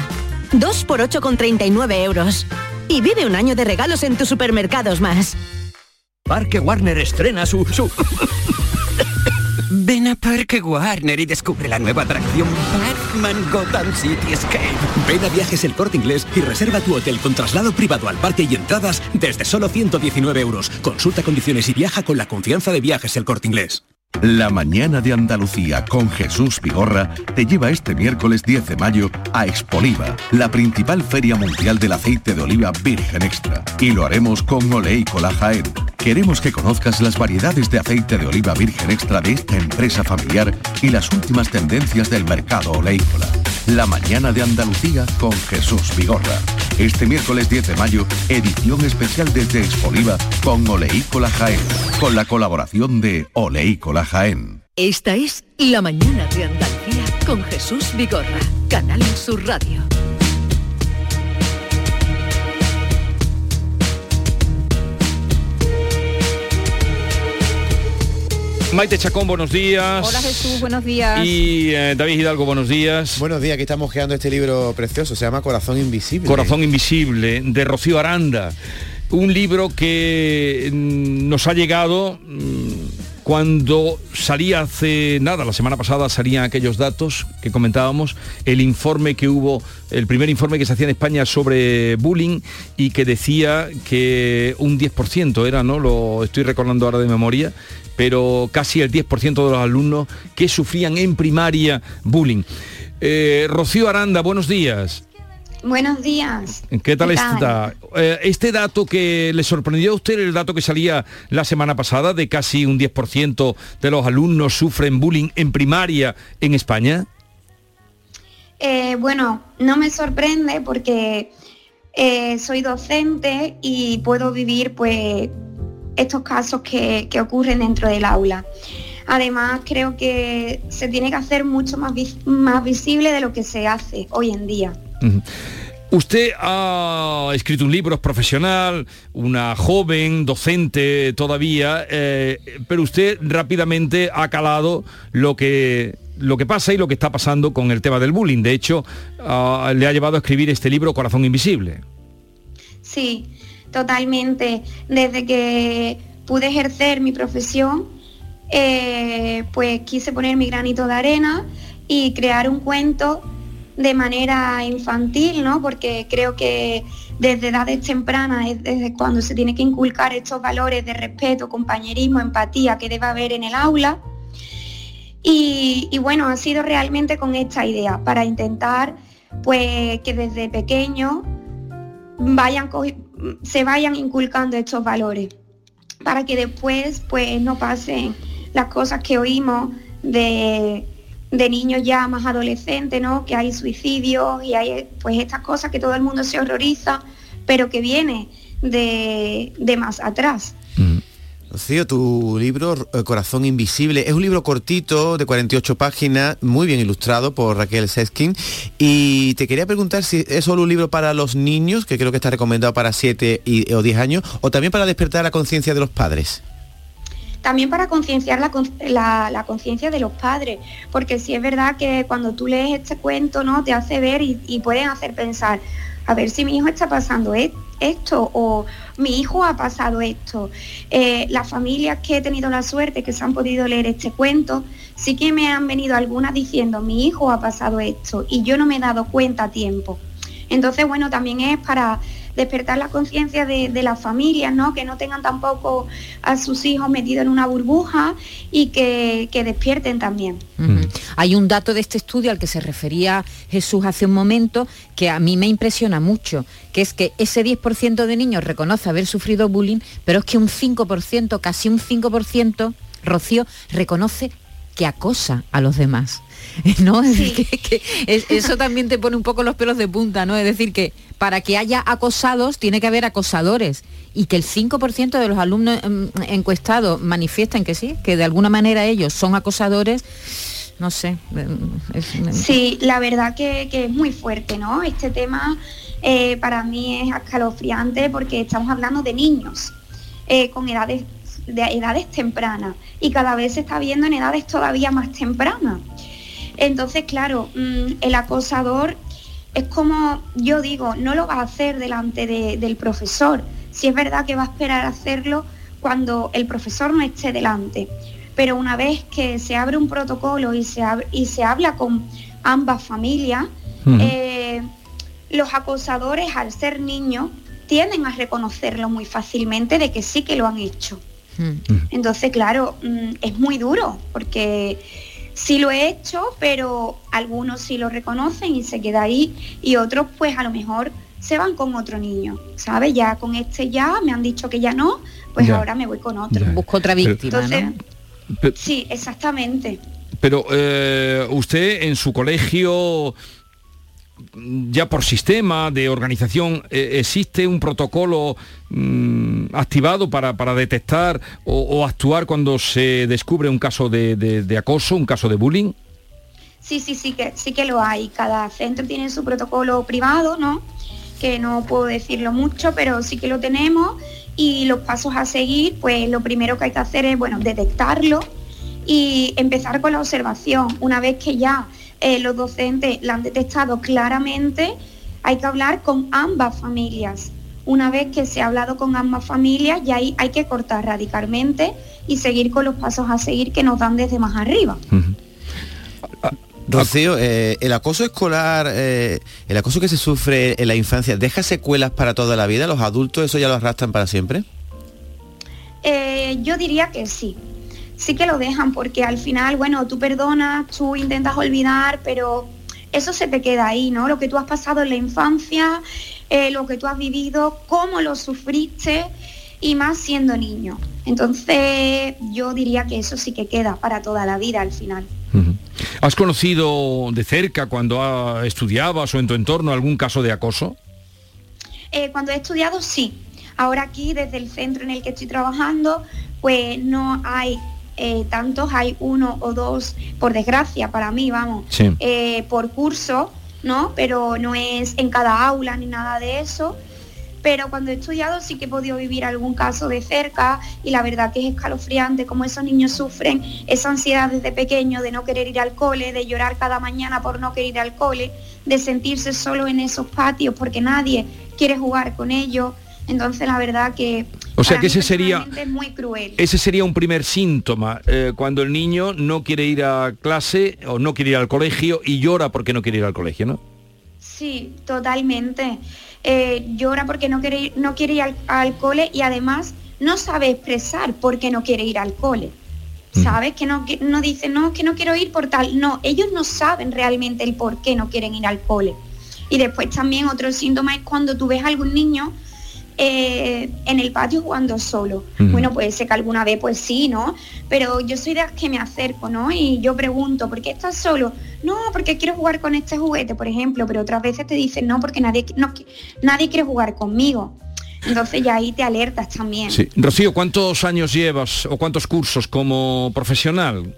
2 por 8,39 euros. Y vive un año de regalos en tus supermercados más. Parque Warner estrena su... su... Ven a Parque Warner y descubre la nueva atracción Batman Gotham City Escape. Ven a Viajes El Corte Inglés y reserva tu hotel con traslado privado al parque y entradas desde solo 119 euros. Consulta condiciones y viaja con la confianza de Viajes El Corte Inglés. La mañana de Andalucía con Jesús Vigorra te lleva este miércoles 10 de mayo a Expoliva, la principal feria mundial del aceite de oliva virgen extra. Y lo haremos con Oleícola Jaén. Queremos que conozcas las variedades de aceite de oliva virgen extra de esta empresa familiar y las últimas tendencias del mercado oleícola. La mañana de Andalucía con Jesús Vigorra. Este miércoles 10 de mayo, edición especial desde Expoliva con Oleícola Jaén, con la colaboración de Oleícola Jaén. Esta es La mañana de Andalucía con Jesús Vigorra, Canal Sur Radio. Maite Chacón, buenos días. Hola Jesús, buenos días. Y eh, David Hidalgo, buenos días. Buenos días, aquí estamos creando este libro precioso, se llama Corazón Invisible. Corazón Invisible, de Rocío Aranda. Un libro que mm, nos ha llegado mm, cuando salía hace nada, la semana pasada salían aquellos datos que comentábamos, el informe que hubo, el primer informe que se hacía en España sobre bullying y que decía que un 10% era, ¿no? Lo estoy recordando ahora de memoria, pero casi el 10% de los alumnos que sufrían en primaria bullying. Eh, Rocío Aranda, buenos días. Buenos días. ¿Qué tal, está? Eh, este dato que le sorprendió a usted, el dato que salía la semana pasada de casi un 10% de los alumnos sufren bullying en primaria en España. Eh, bueno, no me sorprende porque eh, soy docente y puedo vivir pues estos casos que, ocurren dentro del aula. Además, creo que se tiene que hacer mucho más, más visible de lo que se hace hoy en día. Usted ha escrito un libro, es profesional, una joven, docente todavía, eh, pero usted rápidamente ha calado lo que, lo que pasa y lo que está pasando con el tema del bullying. De hecho, ah, le ha llevado a escribir este libro, Corazón Invisible. Sí, totalmente. Desde que pude ejercer mi profesión, eh, pues quise poner mi granito de arena y crear un cuento de manera infantil, ¿no? Porque creo que desde edades tempranas es desde cuando se tiene que inculcar estos valores de respeto, compañerismo, empatía que debe haber en el aula. Y, bueno, ha sido realmente con esta idea, para intentar pues que desde pequeños vayan, se vayan inculcando estos valores, para que después pues no pasen las cosas que oímos de de niños ya más adolescentes, ¿no? Que hay suicidios y hay pues estas cosas que todo el mundo se horroriza, pero que viene de, más atrás. Mm. tu libro eh, Corazón Invisible es un libro cortito de 48 páginas, muy bien ilustrado por Raquel Seskin. Y te quería preguntar si es solo un libro para los niños, que creo que está recomendado para 7 o 10 años, o también para despertar la conciencia de los padres también para concienciar la, conciencia de los padres, porque sí es verdad que cuando tú lees este cuento, ¿no? Te hace ver y, pueden hacer pensar, a ver si mi hijo está pasando e-, esto o mi hijo ha pasado esto. Eh, las familias que he tenido la suerte que se han podido leer este cuento, sí que me han venido algunas diciendo, mi hijo ha pasado esto y yo no me he dado cuenta a tiempo. Entonces, bueno, también es para despertar la conciencia de, las familias, ¿no? Que no tengan tampoco a sus hijos metidos en una burbuja y que, despierten también. Hay un dato de este estudio al que se refería Jesús hace un momento que a mí me impresiona mucho, que es que ese 10% de niños reconoce haber sufrido bullying, pero es que un 5%, casi un 5%, Rocío, reconoce que acosa a los demás. ¿no? que, eso también te pone un poco los pelos de punta, ¿no? Es decir, que para que haya acosados tiene que haber acosadores y que el 5% de los alumnos em, encuestados manifiesten que sí, que de alguna manera ellos son acosadores, no sé. Em, sí, la verdad que, es muy fuerte, ¿no? Este tema eh, para mí es escalofriante porque estamos hablando de niños eh, con edades de edades tempranas y cada vez se está viendo en edades todavía más tempranas. Entonces, claro, mm, el acosador es como yo digo, no lo va a hacer delante del profesor. Si es verdad que va a esperar a hacerlo cuando el profesor no esté delante. Pero una vez que se abre un protocolo y se, y se habla con ambas familias, eh, los acosadores, al ser niños, tienden a reconocerlo muy fácilmente de que sí que lo han hecho. Entonces, claro, mm, es muy duro porque sí lo he hecho, pero algunos sí lo reconocen y se queda ahí y otros pues a lo mejor se van con otro niño, ¿sabes? Ya con este ya me han dicho que ya no, pues ahora me voy con otro. Busco otra víctima, sí, exactamente. Pero eh, usted en su colegio ya por sistema de organización eh, existe un protocolo mm, activado para, detectar o, actuar cuando se descubre un caso de, acoso, un caso de bullying? Sí, sí, sí que, sí que lo hay. Cada centro tiene su protocolo privado, ¿no? Que no puedo decirlo mucho, pero sí que lo tenemos. Y los pasos a seguir, pues lo primero que hay que hacer es, bueno, detectarlo y empezar con la observación. Una vez que ya eh, los docentes la han detectado claramente, hay que hablar con ambas familias. una vez que se ha hablado con ambas familias, ya hay, hay que cortar radicalmente y seguir con los pasos a seguir que nos dan desde más arriba. Rocío, eh, el acoso escolar, eh, el acoso que se sufre en la infancia, ¿deja secuelas para toda la vida? ¿Los adultos eso ya lo arrastran para siempre? Eh, yo diría que sí. Sí que lo dejan porque al final, bueno, tú perdonas, tú intentas olvidar, pero eso se te queda ahí, ¿no? Lo que tú has pasado en la infancia, lo que tú has vivido, cómo lo sufriste y más siendo niño. Entonces yo diría que eso sí que queda para toda la vida al final. ¿Has conocido de cerca cuando estudiabas o en tu entorno algún caso de acoso? Eh, cuando he estudiado sí. Ahora aquí, desde el centro en el que estoy trabajando, pues no hay eh, tantos, hay uno o dos, por desgracia, para mí, vamos, eh, por curso, ¿no? Pero no es en cada aula ni nada de eso pero cuando he estudiado sí que he podido vivir algún caso de cerca y la verdad que es escalofriante cómo esos niños sufren esa ansiedad desde pequeño de no querer ir al cole, de llorar cada mañana por no querer ir al cole, de sentirse solo en esos patios porque nadie quiere jugar con ellos. Entonces la verdad que o sea que ese sería es muy cruel. Ese sería un primer síntoma eh, cuando el niño no quiere ir a clase o no quiere ir al colegio y llora porque no quiere ir al colegio, ¿no? Sí, totalmente. Eh, llora porque no quiere ir, no quiere ir al, cole y además no sabe expresar por qué no quiere ir al cole. ¿Sabes? Que no, que no dice, no, que no quiero ir por tal. No, ellos no saben realmente el por qué no quieren ir al cole. Y después también otro síntoma es cuando tú ves a algún niño eh, en el patio jugando solo. Bueno, puede ser que alguna vez pues sí, ¿no? Pero yo soy de las que me acerco, ¿no? Y yo pregunto, ¿por qué estás solo? No, porque quiero jugar con este juguete, por ejemplo, pero otras veces te dicen, no, porque nadie, no, nadie quiere jugar conmigo. Entonces ya ahí te alertas también. Sí. Rocío, ¿cuántos años llevas o cuántos cursos como profesional?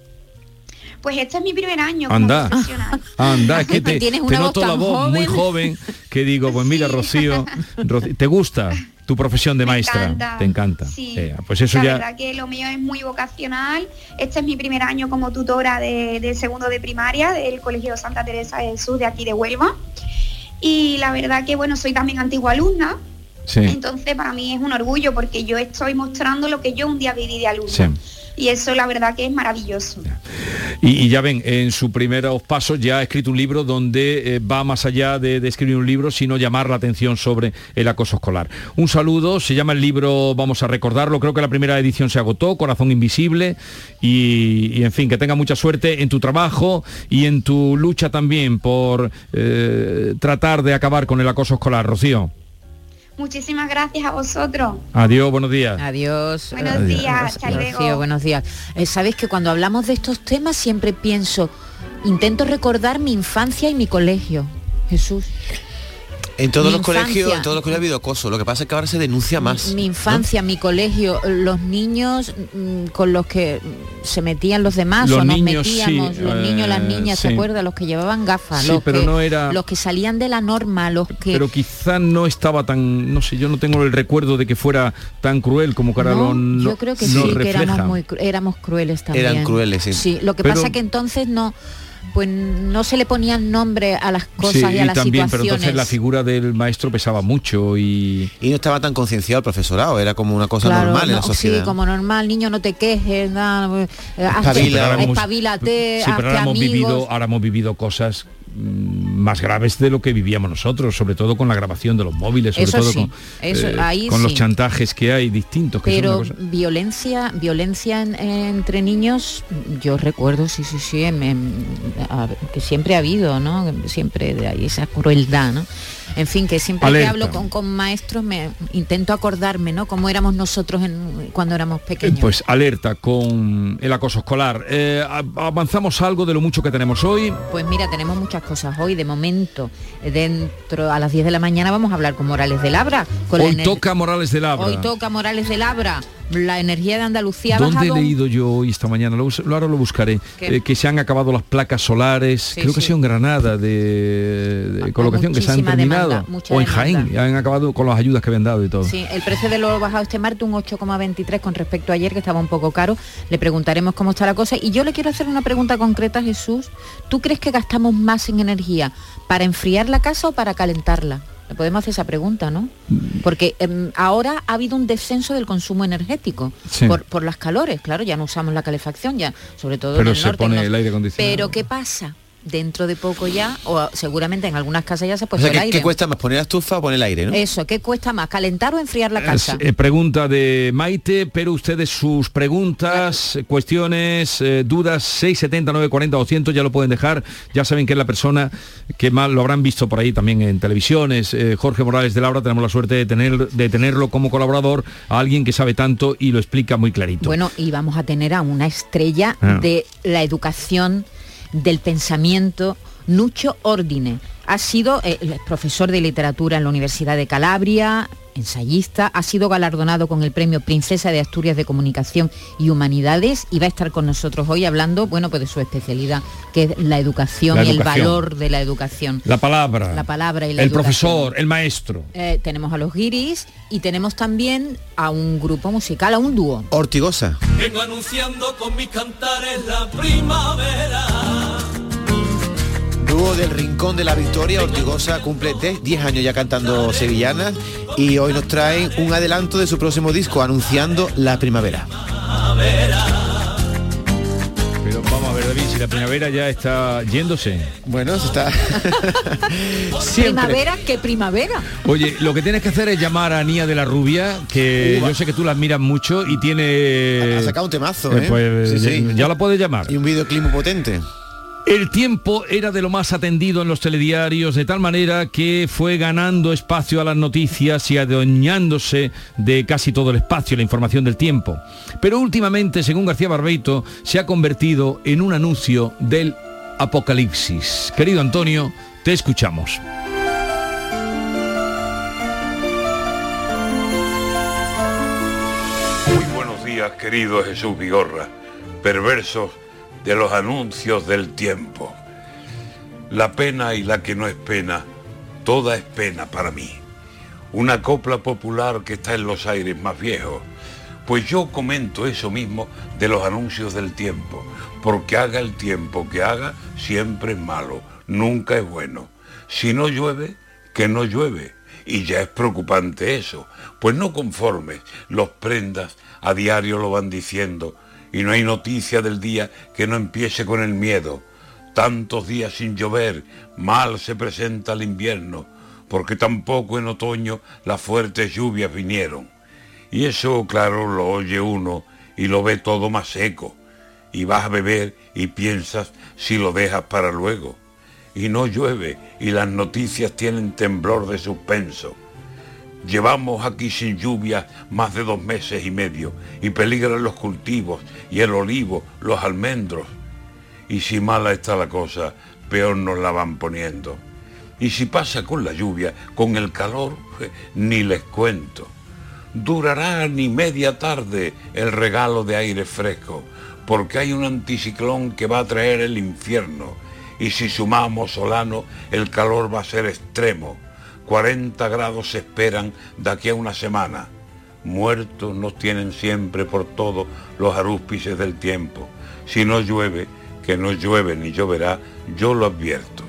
Pues este es mi primer año anda, como profesional. Anda, es que te, te noto la voz muy joven. que digo, pues mira, Rocío, ¿te gusta? tu profesión de maestra te encanta. Sí. Eh, pues eso la ya verdad que lo mío es muy vocacional. Este es mi primer año como tutora de, segundo de primaria del colegio Santa Teresa del Sur de aquí de Huelva. Y la verdad que bueno soy también antigua alumna entonces para mí es un orgullo porque yo estoy mostrando lo que yo un día viví de alumna y eso la verdad que es maravilloso. Y, ya ven, en sus primeros pasos ya ha escrito un libro donde eh, va más allá de, escribir un libro, sino llamar la atención sobre el acoso escolar. Un saludo, se llama el libro, vamos a recordarlo, creo que la primera edición se agotó, Corazón Invisible, y, en fin, que tenga mucha suerte en tu trabajo y en tu lucha también por eh, tratar de acabar con el acoso escolar, Rocío. Muchísimas gracias a vosotros. Adiós, buenos días. Adiós. Buenos días, hasta luego. buenos días. Eh, Sabes que cuando hablamos de estos temas siempre pienso, intento recordar mi infancia y mi colegio. Jesús. En todos los colegios, en todos los colegios ha habido acoso. Lo que pasa es que ahora se denuncia más. Mi, infancia, mi colegio, los niños mm, con los que se metían los demás o nos metíamos, los niños, las eh, niñas, ¿se acuerda? Los que llevaban gafas, los, pero que, no era... los que salían de la norma, los que. Pero quizá no estaba tan, no sé, yo no tengo el recuerdo de que fuera tan cruel como que no, Yo creo que sí, que éramos muy éramos crueles también. Eran crueles, sí. Sí, lo que pasa que entonces no pues no se le ponían nombre a las cosas y a las también, pero entonces la figura del maestro pesaba mucho y... Y no estaba tan concienciado el profesorado, era como una cosa normal en la sociedad. Sí, como normal, niño no te quejes, nada, espabilate, sí, pero ahora hemos, vivido, ahora hemos vivido cosas Mm, más graves de lo que vivíamos nosotros, sobre todo con la grabación de los móviles, sobre todo con, eh, con los chantajes que hay distintos. Pero violencia, violencia entre niños, yo recuerdo, sí, sí, sí, que siempre ha habido, ¿no? Siempre de ahí esa crueldad, ¿no? En fin, que siempre que hablo con, con, maestros me intento acordarme, ¿no? Cómo éramos nosotros cuando éramos pequeños. Pues alerta con el acoso escolar. Eh, ¿Avanzamos algo de lo mucho que tenemos hoy? Pues mira, tenemos muchas cosas hoy. De momento, dentro a las 10 de la mañana vamos a hablar con Morales de Labra. hoy toca Morales de Labra. Hoy toca Morales de Labra la energía de Andalucía ha ¿Dónde he leído yo hoy esta mañana? Lo, ahora lo buscaré. Eh, que se han acabado las placas solares, creo que ha sido en Granada de, colocación, que se han terminado. o en Jaén, han acabado con las ayudas que habían dado y todo. Sí, el precio de lo bajado este martes un 8,23 con respecto a ayer, que estaba un poco caro. Le preguntaremos cómo está la cosa. Y yo le quiero hacer una pregunta concreta, Jesús. ¿Tú crees que gastamos más en energía para enfriar la casa o para calentarla? Le podemos hacer esa pregunta, ¿no? Porque em, ahora ha habido un descenso del consumo energético por, las calores, claro, ya no usamos la calefacción, ya, sobre todo Pero en el se pone el aire acondicionado. Pero ¿qué pasa? Dentro de poco ya, o seguramente en algunas casas ya se ha puesto el aire. ¿Qué cuesta más, poner la estufa o poner el aire, no? Eso, ¿qué cuesta más, calentar o enfriar la casa? Eh, pregunta de Maite, pero ustedes sus preguntas, cuestiones, eh, dudas, 670, 940, 200, ya lo pueden dejar. Ya saben que es la persona que más lo habrán visto por ahí también en televisiones. Eh, Jorge Morales de Laura, tenemos la suerte de, tener, de tenerlo como colaborador, a alguien que sabe tanto y lo explica muy clarito. Bueno, y vamos a tener a una estrella ah. de la educación del pensamiento, Nucho Ordine. Ha sido eh, profesor de literatura en la Universidad de Calabria, ensayista, ha sido galardonado con el premio Princesa de Asturias de Comunicación y Humanidades y va a estar con nosotros hoy hablando, bueno, pues de su especialidad, que es la educación, y el valor de la educación. La palabra. La palabra y la El profesor, el maestro. Eh, tenemos a los guiris y tenemos también a un grupo musical, a un dúo. Ortigosa. Vengo anunciando con mis cantares la primavera Dúo del Rincón de la Victoria, Ortigosa cumple 10 años ya cantando sevillanas y hoy nos traen un adelanto de su próximo disco anunciando la primavera. Pero vamos a ver, David, si la primavera ya está yéndose. Bueno, se está. primavera, ¿qué primavera? Oye, lo que tienes que hacer es llamar a Nia de la Rubia, que yo sé que tú la admiras mucho y tiene. Ha sacado un temazo, ¿eh? Pues ya, la puedes llamar. Y un videoclip potente. El tiempo era de lo más atendido en los telediarios, de tal manera que fue ganando espacio a las noticias y adueñándose de casi todo el espacio, la información del tiempo. Pero últimamente, según García Barbeito, se ha convertido en un anuncio del apocalipsis. Querido Antonio, te escuchamos. Muy buenos días, querido Jesús Vigorra. Perversos de los anuncios del tiempo. La pena y la que no es pena, toda es pena para mí. Una copla popular que está en los aires más viejos. Pues yo comento eso mismo de los anuncios del tiempo, porque haga el tiempo que haga, siempre es malo, nunca es bueno. Si no llueve, que no llueve. Y ya es preocupante eso, pues no conformes, los prendas a diario lo van diciendo, y no hay noticia del día que no empiece con el miedo. Tantos días sin llover, mal se presenta el invierno, porque tampoco en otoño las fuertes lluvias vinieron. Y eso, claro, lo oye uno y lo ve todo más seco. Y vas a beber y piensas si lo dejas para luego. Y no llueve y las noticias tienen temblor de suspenso Llevamos aquí sin lluvia más de dos meses y medio y peligran los cultivos y el olivo, los almendros. Y si mala está la cosa, peor nos la van poniendo. Y si pasa con la lluvia, con el calor, ni les cuento. Durará ni media tarde el regalo de aire fresco, porque hay un anticiclón que va a traer el infierno. Y si sumamos solano, el calor va a ser extremo 40 grados se esperan de aquí a una semana. Muertos nos tienen siempre por todos los arúspices del tiempo. Si no llueve, que no llueve ni lloverá, yo lo advierto.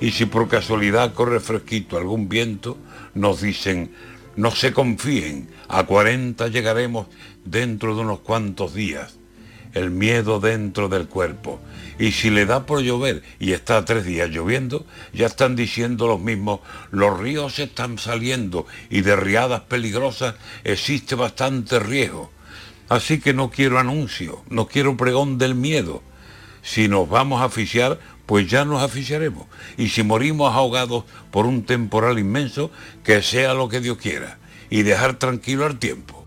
Y si por casualidad corre fresquito algún viento, nos dicen, no se confíen, a 40 llegaremos dentro de unos cuantos días. El miedo dentro del cuerpo, y si le da por llover y está tres días lloviendo, ya están diciendo los mismos, los ríos están saliendo y de riadas peligrosas existe bastante riesgo. Así que no quiero anuncio, no quiero pregón del miedo. Si nos vamos a asfixiar, pues ya nos asfixiaremos. Y si morimos ahogados por un temporal inmenso, que sea lo que Dios quiera. Y dejar tranquilo al tiempo.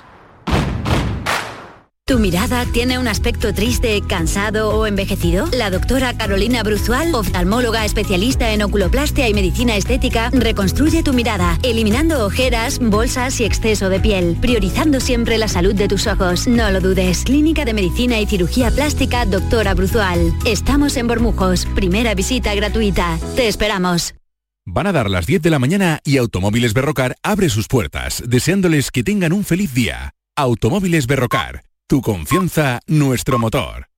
¿Tu mirada tiene un aspecto triste, cansado o envejecido? La doctora Carolina Bruzual, oftalmóloga especialista en oculoplastia y medicina estética, reconstruye tu mirada, eliminando ojeras, bolsas y exceso de piel, priorizando siempre la salud de tus ojos. No lo dudes. Clínica de Medicina y Cirugía Plástica, doctora Bruzual. Estamos en Bormujos. Primera visita gratuita. Te esperamos. Van a dar las 10 de la mañana y Automóviles Berrocar abre sus puertas, deseándoles que tengan un feliz día. Automóviles Berrocar tu confianza, nuestro motor.